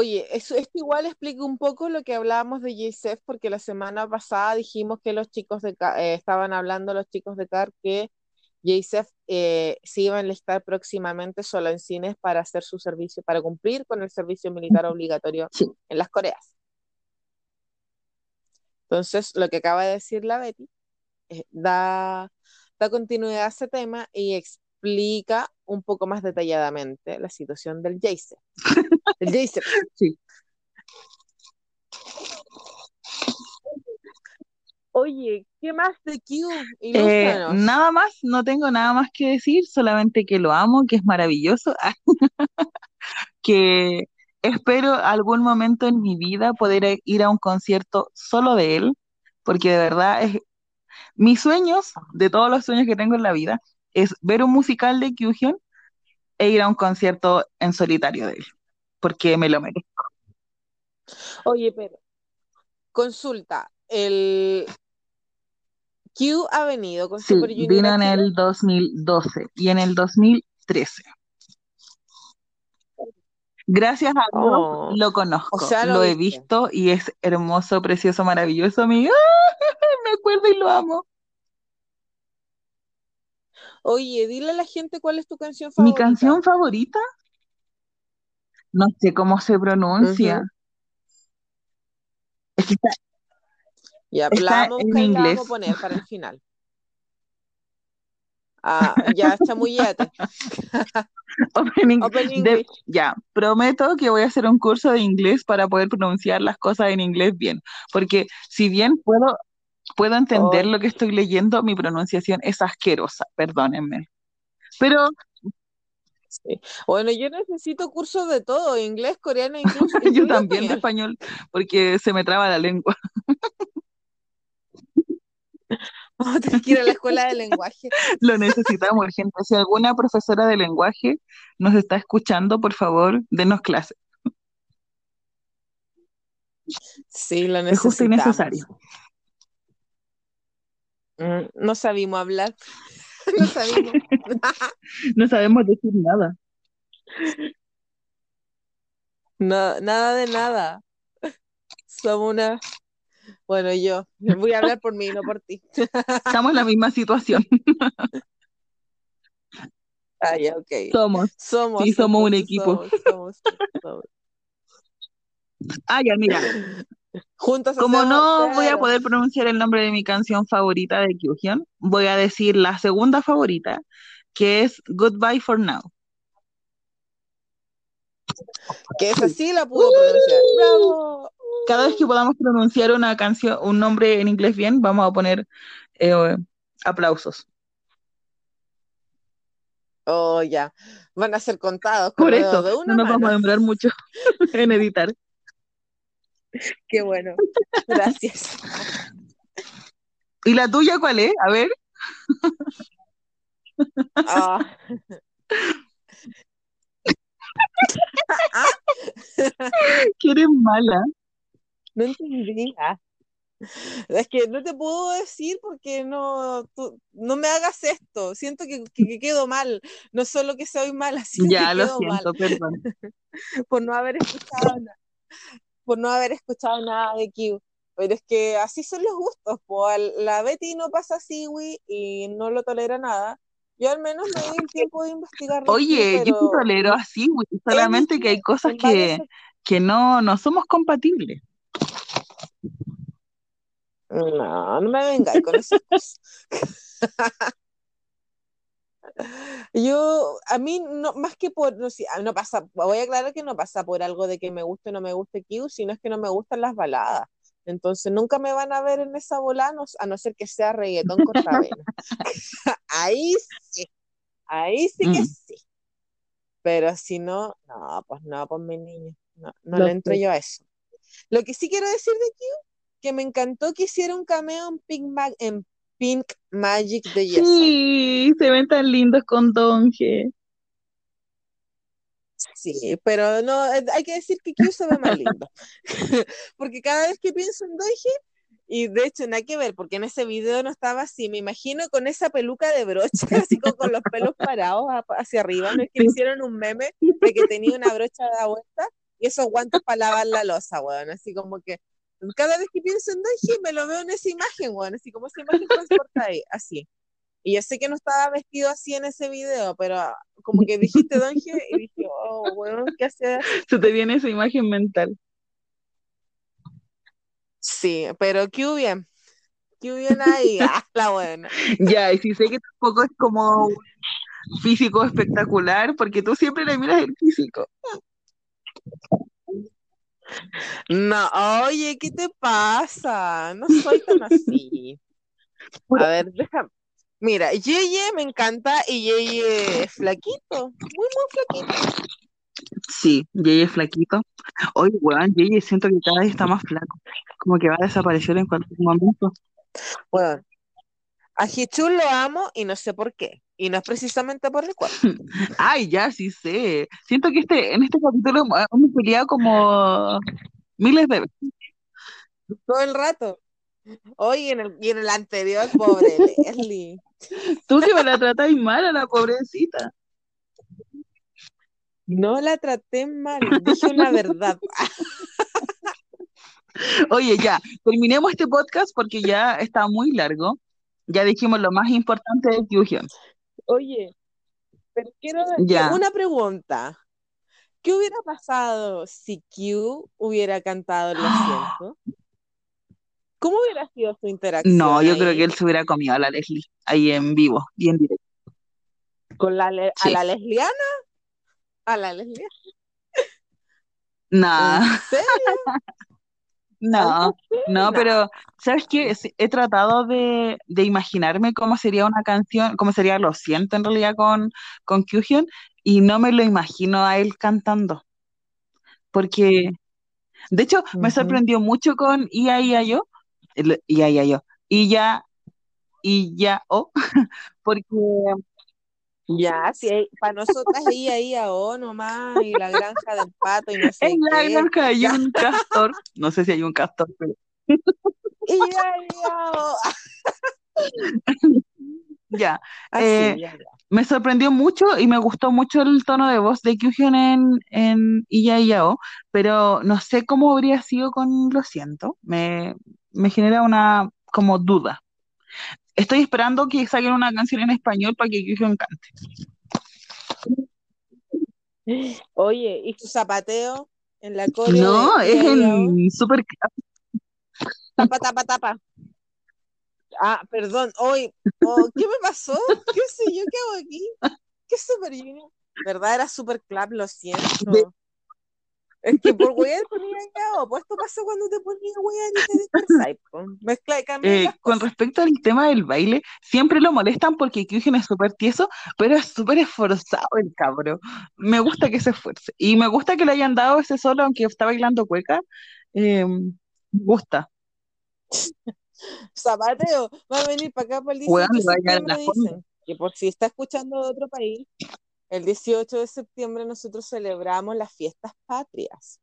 Oye, eso, esto igual explica un poco lo que hablábamos de JSF, porque la semana pasada dijimos que los chicos de Ca- eh, estaban hablando los chicos de CAR que JSF eh, se iba a enlistar próximamente solo en cines para hacer su servicio, para cumplir con el servicio militar *laughs* obligatorio Sí. en las Coreas. Entonces, lo que acaba de decir la Betty eh, da, da continuidad a ese tema y explica un poco más detalladamente la situación del JSF. *laughs* Del JSF. Sí. Oye, ¿qué más de Q? Eh, nada más, no tengo nada más que decir, solamente que lo amo, que es maravilloso, *laughs* que espero algún momento en mi vida poder ir a un concierto solo de él, porque de verdad es mis sueños, de todos los sueños que tengo en la vida, es ver un musical de Kyuhyun e ir a un concierto en solitario de él, porque me lo merezco. Oye, pero consulta, el Q ha venido con Sí, Super Junior vino en el 2012 y en el 2013. Gracias a Dios Oh, lo conozco, o sea, lo lo he visto y es hermoso, precioso, maravilloso, amigo. *laughs* Me acuerdo y lo amo. Oye, dile a la gente cuál es tu canción Mi favorita. canción favorita, no sé cómo se pronuncia. Es que está, Ya, está en vamos inglés. a poner para el final. Ah, ya, chamullete. Open *laughs* Open Eng- de- English. ya, prometo que voy a hacer un curso de inglés para poder pronunciar las cosas en inglés bien, porque si bien puedo, puedo entender Ay, lo que estoy leyendo, mi pronunciación es asquerosa, perdónenme. Pero sí. Bueno, yo necesito cursos de todo, inglés, coreano, incluso, *laughs* yo también de español. español, porque se me traba la lengua. *laughs* Vamos a tener que ir a la escuela de lenguaje. *laughs* Lo necesitamos urgente. Si alguna profesora de lenguaje nos está escuchando, por favor, denos clase. Sí, lo Es justo y necesitamos. necesario. Mm, No sabíamos hablar. *laughs* No sabemos. *laughs* No sabemos decir nada. No, nada de nada. Somos una. Bueno, yo voy a hablar por mí, no por ti. *laughs* Estamos en la misma situación. Ah, ya, ok. Somos. Somos. Sí, somos un equipo. somos, somos, somos. Ah, ya, mira. Juntos Como no voy a poder pronunciar el nombre de mi canción favorita de Kyuhyun, voy a decir la segunda favorita, que es Goodbye for Now. Que esa sí la pudo pronunciar. ¡Bravo! Cada vez que podamos pronunciar una canción, un nombre en inglés bien, vamos a poner eh, aplausos. Oh, ya. Van a ser contados con Por eso, de no una nos vamos a demorar mucho *laughs* en editar. Qué bueno. *laughs* Gracias. ¿Y la tuya cuál es? A ver, Ah. *laughs* que eres mala. No entendí. Ah. Es que no te puedo decir porque no, tú- no me hagas esto. Siento que, que- que quedo mal. No solo que soy mala, *laughs* sino Ya, que lo quedo mal siento, perdón. por no haber escuchado nada, por no haber escuchado nada de Q. Pero es que así son los gustos. la Betty no pasa Siwi y no lo tolera nada. Yo al menos me doy el *laughs* tiempo de investigar. Oye, yo pero tolero así, güey, solamente que hay cosas que, que no, no somos compatibles. No, no me vengáis con esas cosas. *laughs* Yo, a mí, no, más que por, no, sé, ah, no pasa, voy a aclarar que no pasa por algo de que me guste o no me guste Q, sino es que no me gustan las baladas. Entonces nunca me van a ver en esa bola, no- a no ser que sea reggaetón cortavena. *laughs* Ahí sí, ahí sí que Mm. sí. Pero si no, no, pues no, pues mi niño, no, no le entro yo a eso. Lo que sí quiero decir de Q, que me encantó que hiciera un cameo en Pink, Ma- en Pink Magic de Jason. Sí, se ven tan lindos con Donge. Sí, pero no, eh, hay que decir que Q se ve más lindo. *laughs* *laughs* Porque cada vez que pienso en Doji, y de hecho nada que ver, porque en ese video no estaba así, me imagino con esa peluca de brocha, *laughs* así con los pelos parados hacia arriba, no es que Sí. hicieron un meme de que tenía una brocha de vuelta y esos guantes para lavar la losa, weón, así como que cada vez que pienso en Doji me lo veo en esa imagen, weón, así como esa imagen transporta ahí, así. Y yo sé que no estaba vestido así en ese video, pero como que dijiste Donje y dije, oh, weón, ¿qué hace? Se te viene esa imagen mental. Sí, pero qué bien. Qué bien ahí, *laughs* ah, la buena. Ya, y si sé que tampoco es como un físico espectacular, porque tú siempre le miras el físico. No, oye, ¿qué te pasa? No soy tan así. A ver, déjame. Mira, Yeye me encanta y Yeye es flaquito, muy, muy flaquito. Sí, Jay es flaquito. Oye, weón, Jay siento que cada vez está más flaco. Como que va a desaparecer en cualquier momento. Bueno, a Hichul lo amo y no sé por qué. Y no es precisamente por el cuerpo. *laughs* Ay, ya, sí sé. Siento que este, en este capítulo hemos peleado como miles de veces. Todo el rato. Oye, en el, y en el anterior, pobre Leslie. Tú que me la tratáis mal a la pobrecita. No la traté mal, dije una verdad. *laughs* Oye, ya, terminemos este podcast porque ya está muy largo. Ya dijimos lo más importante de Fusion. Oye, pero quiero Ya. una pregunta. ¿Qué hubiera pasado si Q hubiera cantado Lo siento? ¿Cómo hubiera sido su interacción No, yo creo que él se hubiera comido a la Leslie ahí en vivo y en directo. con la le- Sí. a la lesbiana? ¿A la lesbiana? Nah, ¿En serio? *laughs* no, no, pero ¿sabes qué? He tratado de, de imaginarme cómo sería una canción, cómo sería Lo siento en realidad con, con Kyuhyun y no me lo imagino a él cantando. Porque, de hecho, me sorprendió mucho con Ia Ia Yo, Ia Ia Yo, y ya, y ya, oh, porque Ya, sí, para nosotras ella ahí a O nomás, y la granja del pato y no *laughs* sé en la qué. granja hay un castor, no sé si hay un castor, pero *laughs* Y ahí a O. *laughs* Ya. Así, eh, ya, ya. me sorprendió mucho y me gustó mucho el tono de voz de Kyuhyun en, en Iya Yao, pero no sé cómo habría sido con Lo siento. Me, me genera una como duda. Estoy esperando que saquen una canción en español para que Kyuhyun cante. Oye, ¿y tu zapateo en la coreo No, es en super Tapa, tapa, tapa. Ah, perdón, hoy, oh, ¿qué me pasó? *laughs* ¿Qué sé yo? ¿Qué hago aquí? ¿Qué Super Junior? ¿Verdad? Era Super Club, lo siento. Es que por wear ponía ya, pues esto pasa cuando te ponías wear y te. Mezcla y cambia Eh, con respecto al tema del baile, siempre lo molestan porque Kyuhyun es súper tieso, pero es súper esforzado el cabro. Me gusta que se esfuerce. Y me gusta que le hayan dado ese solo, aunque está bailando cueca. Eh, me gusta. Zapateo, va a venir para acá para el 18 Weón, de le va a llegar a septiembre, la fonda. dicen. Y por si está escuchando de otro país, el 18 de septiembre nosotros celebramos las fiestas patrias.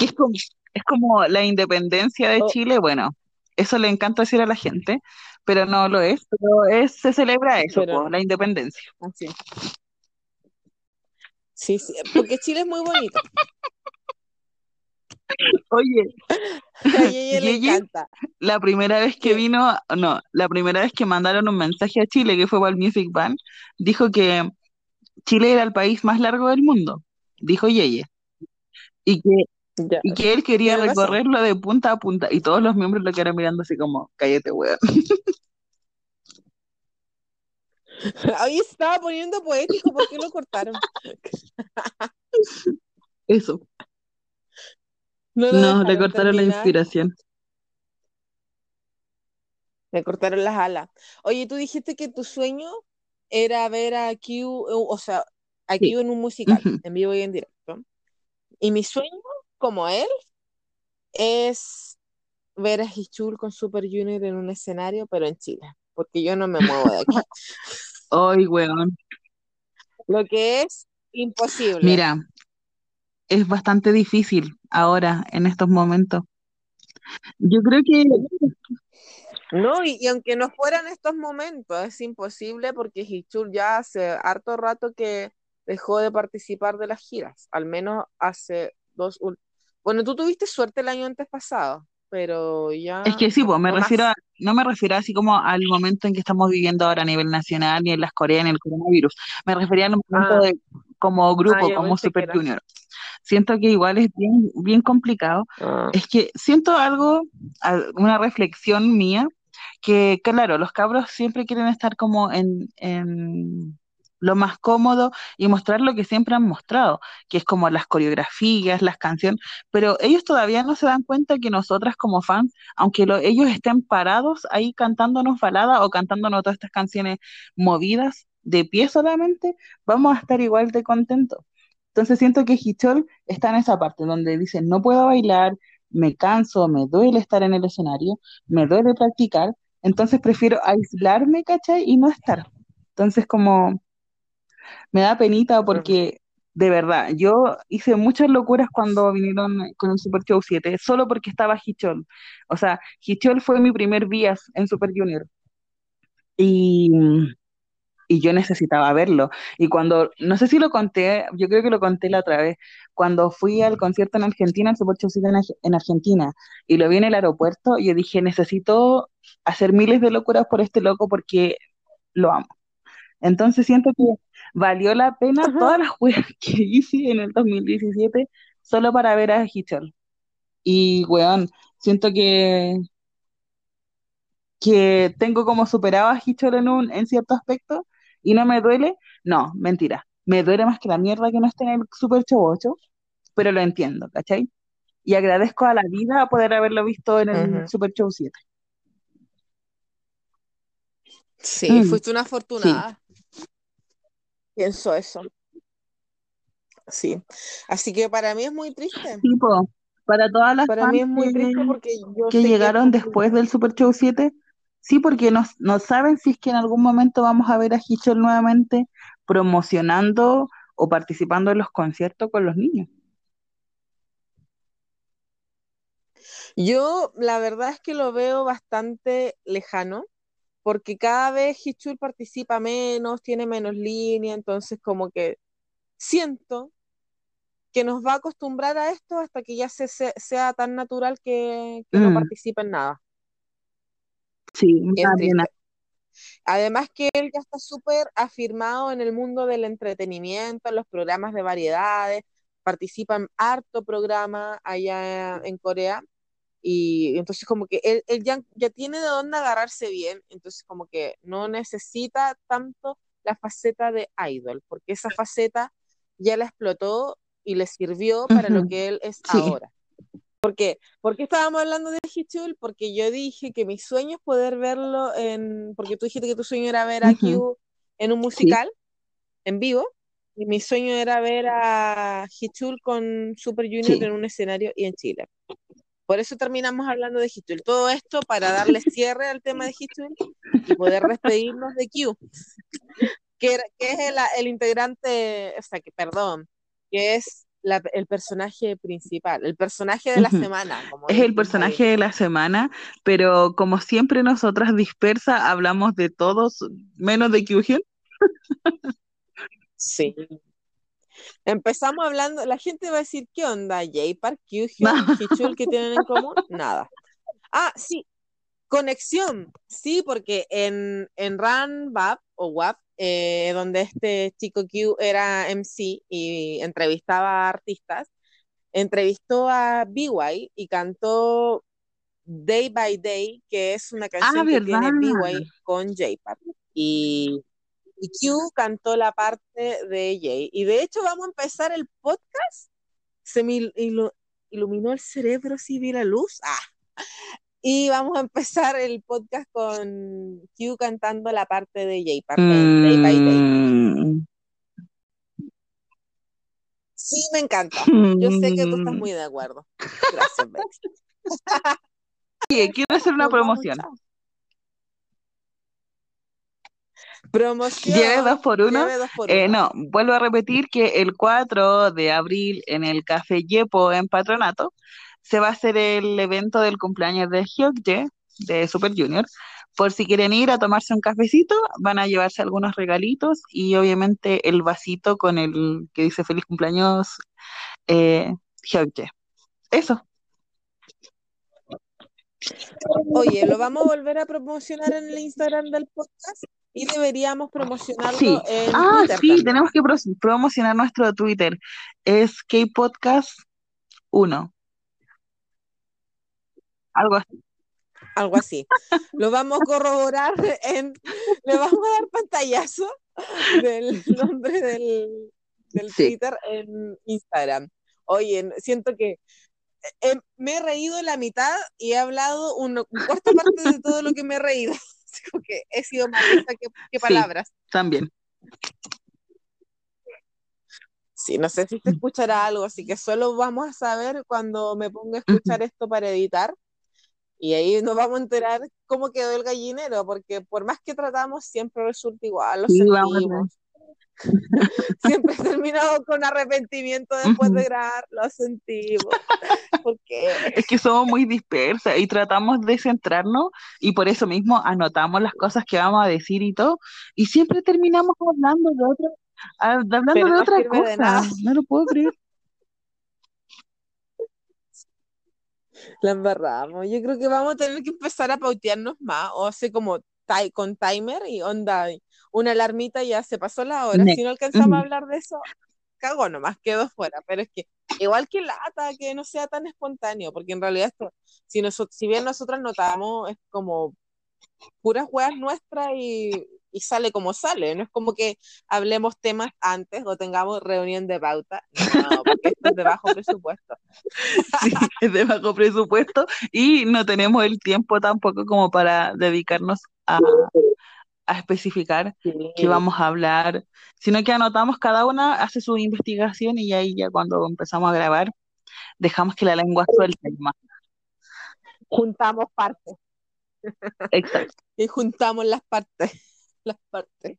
Es como, es como la independencia de Oh, Chile. Bueno, eso le encanta decir a la gente, pero no lo es. Pero es, se celebra eso, pero po, no, la independencia. así. Sí, sí, porque Chile es muy bonito. Oye, *laughs* A le Yeye, encanta. la primera vez que vino, no, la primera vez que mandaron un mensaje a Chile, que fue para el Music Bank, dijo que Chile era el país más largo del mundo, dijo Yeye, y que, Ya, y que él quería recorrerlo de punta a punta, y todos los miembros lo quedaron mirando así como, cállate, weón. *laughs* Ahí estaba poniendo poético, ¿por qué lo cortaron? *laughs* Eso. No No, le cortaron la inspiración. le cortaron las alas. Oye, tú dijiste que tu sueño era ver a Q, o sea, a Sí. Q en un musical, en vivo y en directo. Y mi sueño, como él, es ver a Hichul con Super Junior en un escenario, pero en Chile, porque yo no me muevo de aquí. *laughs* Ay, weón. Lo que es imposible. Mira, es bastante difícil ahora, en estos momentos. Yo creo que No, y, y aunque no fueran estos momentos, es imposible porque Hichul ya hace harto rato que dejó de participar de las giras, al menos hace dos... Bueno, tú tuviste suerte el año antes pasado, pero Es ya que sí, pues me no refiero a, no me refiero así como al momento en que estamos viviendo ahora a nivel nacional, ni en las Coreas, ni en el coronavirus. Me refería al momento Ah, de como ah, grupo, como Super. Junior. Siento que igual es bien, bien complicado. Ah, Es que siento algo, una reflexión mía, que claro, los cabros siempre quieren estar como en, en lo más cómodo y mostrar lo que siempre han mostrado, que es como las coreografías, las canciones, pero ellos todavía no se dan cuenta que nosotras como fans, aunque lo- ellos estén parados ahí cantándonos baladas o cantándonos todas estas canciones movidas de pie solamente, vamos a estar igual de contentos. Entonces siento que Hichol está en esa parte donde dice, no puedo bailar, me canso, me duele estar en el escenario, me duele practicar, entonces prefiero aislarme, ¿cachai? Y no estar. Entonces como me da penita porque de verdad, yo hice muchas locuras cuando vinieron con el Super Show 7, solo porque estaba Hichol. O sea, Hichol fue mi primer vías en Super Junior y, y yo necesitaba verlo. Y cuando, no sé si lo conté, yo creo que lo conté la otra vez, cuando fui al concierto en Argentina, el 7 en, en Argentina, y lo vi en el aeropuerto, yo dije, necesito hacer miles de locuras por este loco porque lo amo. Entonces siento que valió la pena todas las *laughs* weas que hice en el 2017 solo para ver a Hitchell. Y weón, siento que, que tengo como superado a Hitchell en un, en cierto aspecto y no me duele. No, mentira. Me duele más que la mierda que no esté en el Super Show 8, pero lo entiendo, ¿cachai? Y agradezco a la vida poder haberlo visto en el. Super Show 7. Sí, Mm, fuiste una sí, afortunada. Pienso eso. Sí. Así que para mí es muy triste. tipo, para todas las Para mí es muy triste que, porque yo que llegaron después del Super Show 7, sí, porque no, no saben si es que en algún momento vamos a ver a Hichol nuevamente promocionando o participando en los conciertos con los niños. Yo la verdad es que lo veo bastante lejano porque cada vez Hichul participa menos, tiene menos línea, entonces como que siento que nos va a acostumbrar a esto hasta que ya se, se- sea tan natural que, que no Mm, participe en nada. Sí, triste. Además que él ya está súper afirmado en el mundo del entretenimiento, en los programas de variedades, participa en harto programa allá en Corea y entonces como que él, él ya, ya tiene de dónde agarrarse bien, entonces como que no necesita tanto la faceta de idol, porque esa faceta ya la explotó y le sirvió para lo que él es Sí. ahora. ¿Por qué? ¿Por qué estábamos hablando de Hichul? Porque yo dije que mi sueño es poder verlo en, porque tú dijiste que tu sueño era ver a Q en un Sí. musical, en vivo, y mi sueño era ver a Hichul con Super Junior Sí. en un escenario y en Chile. Por eso terminamos hablando de Hichul. Todo esto para darle cierre al tema de Hichul y poder despedirnos de Q, que es el, el integrante, o sea, que perdón, que es la- el personaje principal, el personaje de la semana, como Es el ahí. personaje de la semana, pero como siempre nosotras dispersas hablamos de todos menos de Kyuhyun. Sí. Empezamos hablando, la gente va a decir, ¿qué onda? J-Park, Kyuhyun, No. Hichul, ¿qué tienen en común? *laughs* Nada. Ah, sí, conexión. Sí, porque en, en Run Bap o WAP, eh, donde este chico Q era MC y entrevistaba a artistas, entrevistó a BY y cantó Day by Day, que es una Ah, canción que ¿verdad? tiene BY con J-Park. Y, y Q cantó la parte de Jay. Y de hecho vamos a empezar el podcast. Se me il- ilu- iluminó el cerebro, si vi la luz. Ah. Y vamos a empezar el podcast con Q cantando la parte de J-Park en Day by Day. Mm, Sí, me encanta. Yo sé que tú estás mm. muy de acuerdo. Gracias. *laughs* Oye, quiero hacer una promoción. Promoción. Lleve dos por uno. Dos por Eh, uno. no, vuelvo a repetir que el 4 de abril en el Café Yepo en Patronato se va a hacer el evento del cumpleaños de Hyokje, de Super Junior. Por si quieren ir a tomarse un cafecito, van a llevarse algunos regalitos y obviamente el vasito con el que dice feliz cumpleaños eh, Hyokje. Eso. Oye, lo vamos a volver a promocionar en el Instagram del podcast y deberíamos promocionarlo Sí. en Ah, Twitter sí, también. tenemos que pro- promocionar nuestro Twitter. Es K-Podcast 1. Algo así. Algo así. Lo vamos a corroborar en, le vamos a dar pantallazo del nombre del, del Sí. Twitter en Instagram. Oye, siento que eh, me he reído la mitad y he hablado una, cuarta parte de todo lo que me he reído. *laughs* Así que he sido más que, que Sí. palabras. También. Sí, no sé si se escuchará algo, así que solo vamos a saber cuando me ponga a escuchar esto para editar. Y ahí nos vamos a enterar cómo quedó el gallinero, porque por más que tratamos, siempre resulta igual, lo Sí, sentimos. *laughs* Siempre he terminado con arrepentimiento después de grabar, lo sentimos. *laughs* Porque Es que somos muy dispersas y tratamos de centrarnos y por eso mismo anotamos las cosas que vamos a decir y todo y siempre terminamos hablando de otra, ah, hablando Pero de no otra de cosa. No lo puedo creer. La embarramos. Yo creo que vamos a tener que empezar a pautearnos más, o hacer como con timer y onda, una alarmita y ya se pasó la hora. Si no alcanzamos a hablar de eso, cago nomás, quedo fuera. Pero es que igual que lata, que no sea tan espontáneo, porque en realidad esto, si, nosotros, si bien nosotras notamos, es como puras weas nuestras y, y sale como sale. No es como que hablemos temas antes o tengamos reunión de pauta. No, porque esto es de bajo presupuesto. *laughs* Sí, es de bajo presupuesto y no tenemos el tiempo tampoco como para dedicarnos a, a especificar qué vamos a hablar, sino que anotamos cada una, hace su investigación y ahí ya cuando empezamos a grabar dejamos que la lengua suelte nomás. Juntamos partes. Exacto. y juntamos las partes, *laughs* las partes.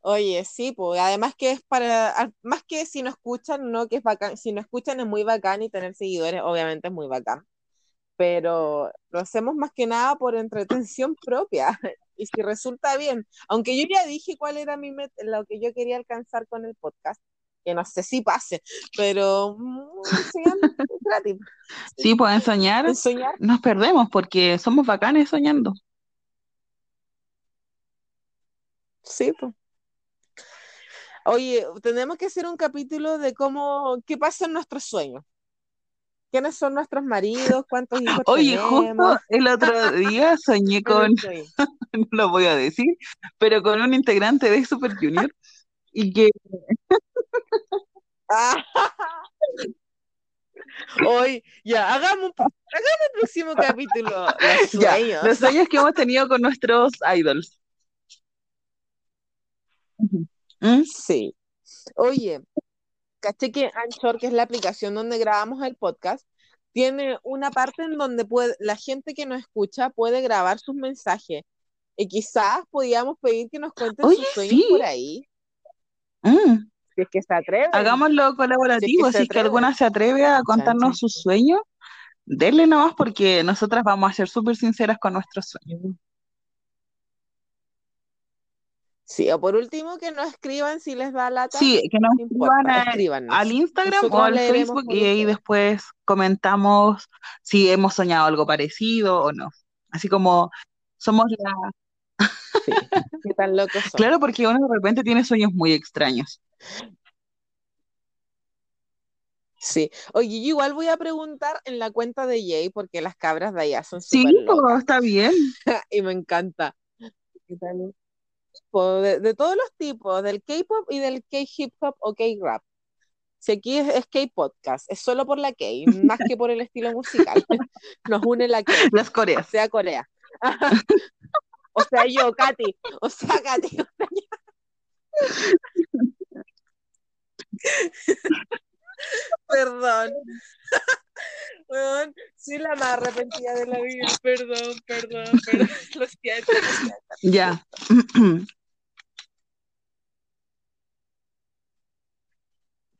Oye, sí, pues además que es para, más que si no escuchan, no, que es bacán, si no escuchan es muy bacán y tener seguidores obviamente es muy bacán. pero lo hacemos más que nada por entretención propia. *laughs* Y si resulta bien, aunque yo ya dije cuál era mi met- lo que yo quería alcanzar con el podcast, que no sé si pase, pero *laughs* gratis. Sí, pueden soñar, nos perdemos porque somos bacanes soñando. Sí, pues. Oye, tenemos que hacer un capítulo de cómo, qué pasa en nuestros sueños. ¿Quiénes son nuestros maridos? ¿Cuántos hijos Oye, tenemos? justo el otro día soñé *laughs* con, *laughs* no lo voy a decir, pero con un integrante de Super Junior y que *laughs* Hoy, ya, hagamos, hagamos el próximo capítulo, los ya, sueños. los sueños que hemos tenido con nuestros idols. Ujú. ¿Mm? Sí. Oye, caché que Anchor, que es la aplicación donde grabamos el podcast, tiene una parte en donde puede, la gente que nos escucha puede grabar sus mensajes. Y quizás podíamos pedir que nos cuenten Oye, sus sueños sí. por ahí, Mm. si es que se atreven. Hagámoslo colaborativo, si es que alguna se atreve a contarnos sus sueños, denle nomás porque nosotras vamos a ser súper sinceras con nuestros sueños. Sí, o por último que nos escriban si les da lata. Sí, que nos no escriban a- al Instagram Nosotros o al Facebook y ahí después comentamos si hemos soñado algo parecido o no. Así como somos la... Sí, *laughs* qué tan locos son. Claro, porque uno de repente tiene sueños muy extraños. Sí. Oye, yo igual voy a preguntar en la cuenta de Jay porque las cabras de allá son Sí, pues, locas está bien. *laughs* y me encanta. ¿Qué tal? De, de todos los tipos, del K-pop y del K-hip hop o K-rap. Si aquí es, es K-podcast, es solo por la K, más que por el estilo musical. *laughs* Nos une la K, Las o Coreas. sea, Corea. *laughs* O sea, yo, Katy. O sea, Katy. *laughs* Perdón. *laughs* Weón, soy la más arrepentida de la vida. Perdón, perdón, perdón. Lo siento, lo siento. Ya. *clears throat*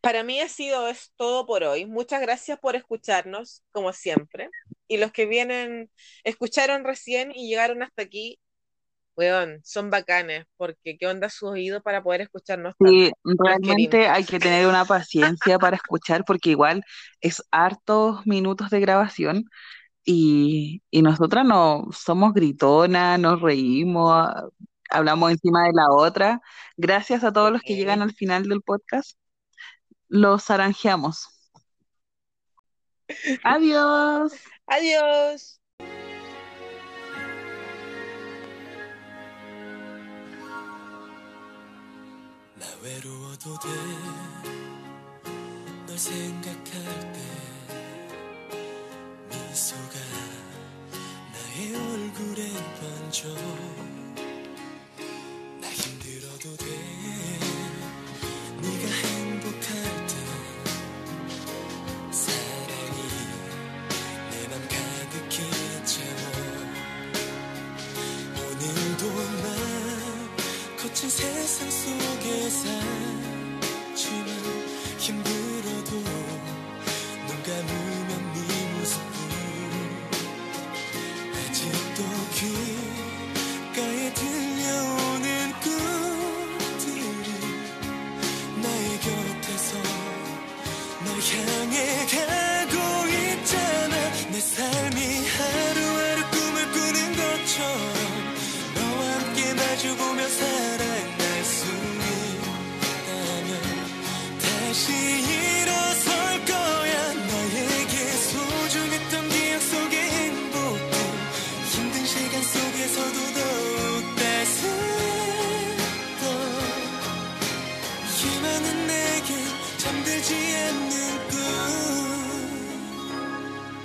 Para mí ha sido es todo por hoy. Muchas gracias por escucharnos, como siempre. Y los que vienen, escucharon recién y llegaron hasta aquí, weón, son bacanes, porque qué onda su oído para poder escucharnos. Sí, realmente hay que tener una paciencia para escuchar porque igual es hartos minutos de grabación y, y nosotras no somos gritonas, nos reímos, ah, hablamos encima de la otra. Gracias a todos los que llegan al final del podcast. Los aranjeamos. *laughs* Adiós. Adiós. 나 외로워도 돼. 널 생각할 때 미소가 나의 얼굴에 번져 그 세상 속에 살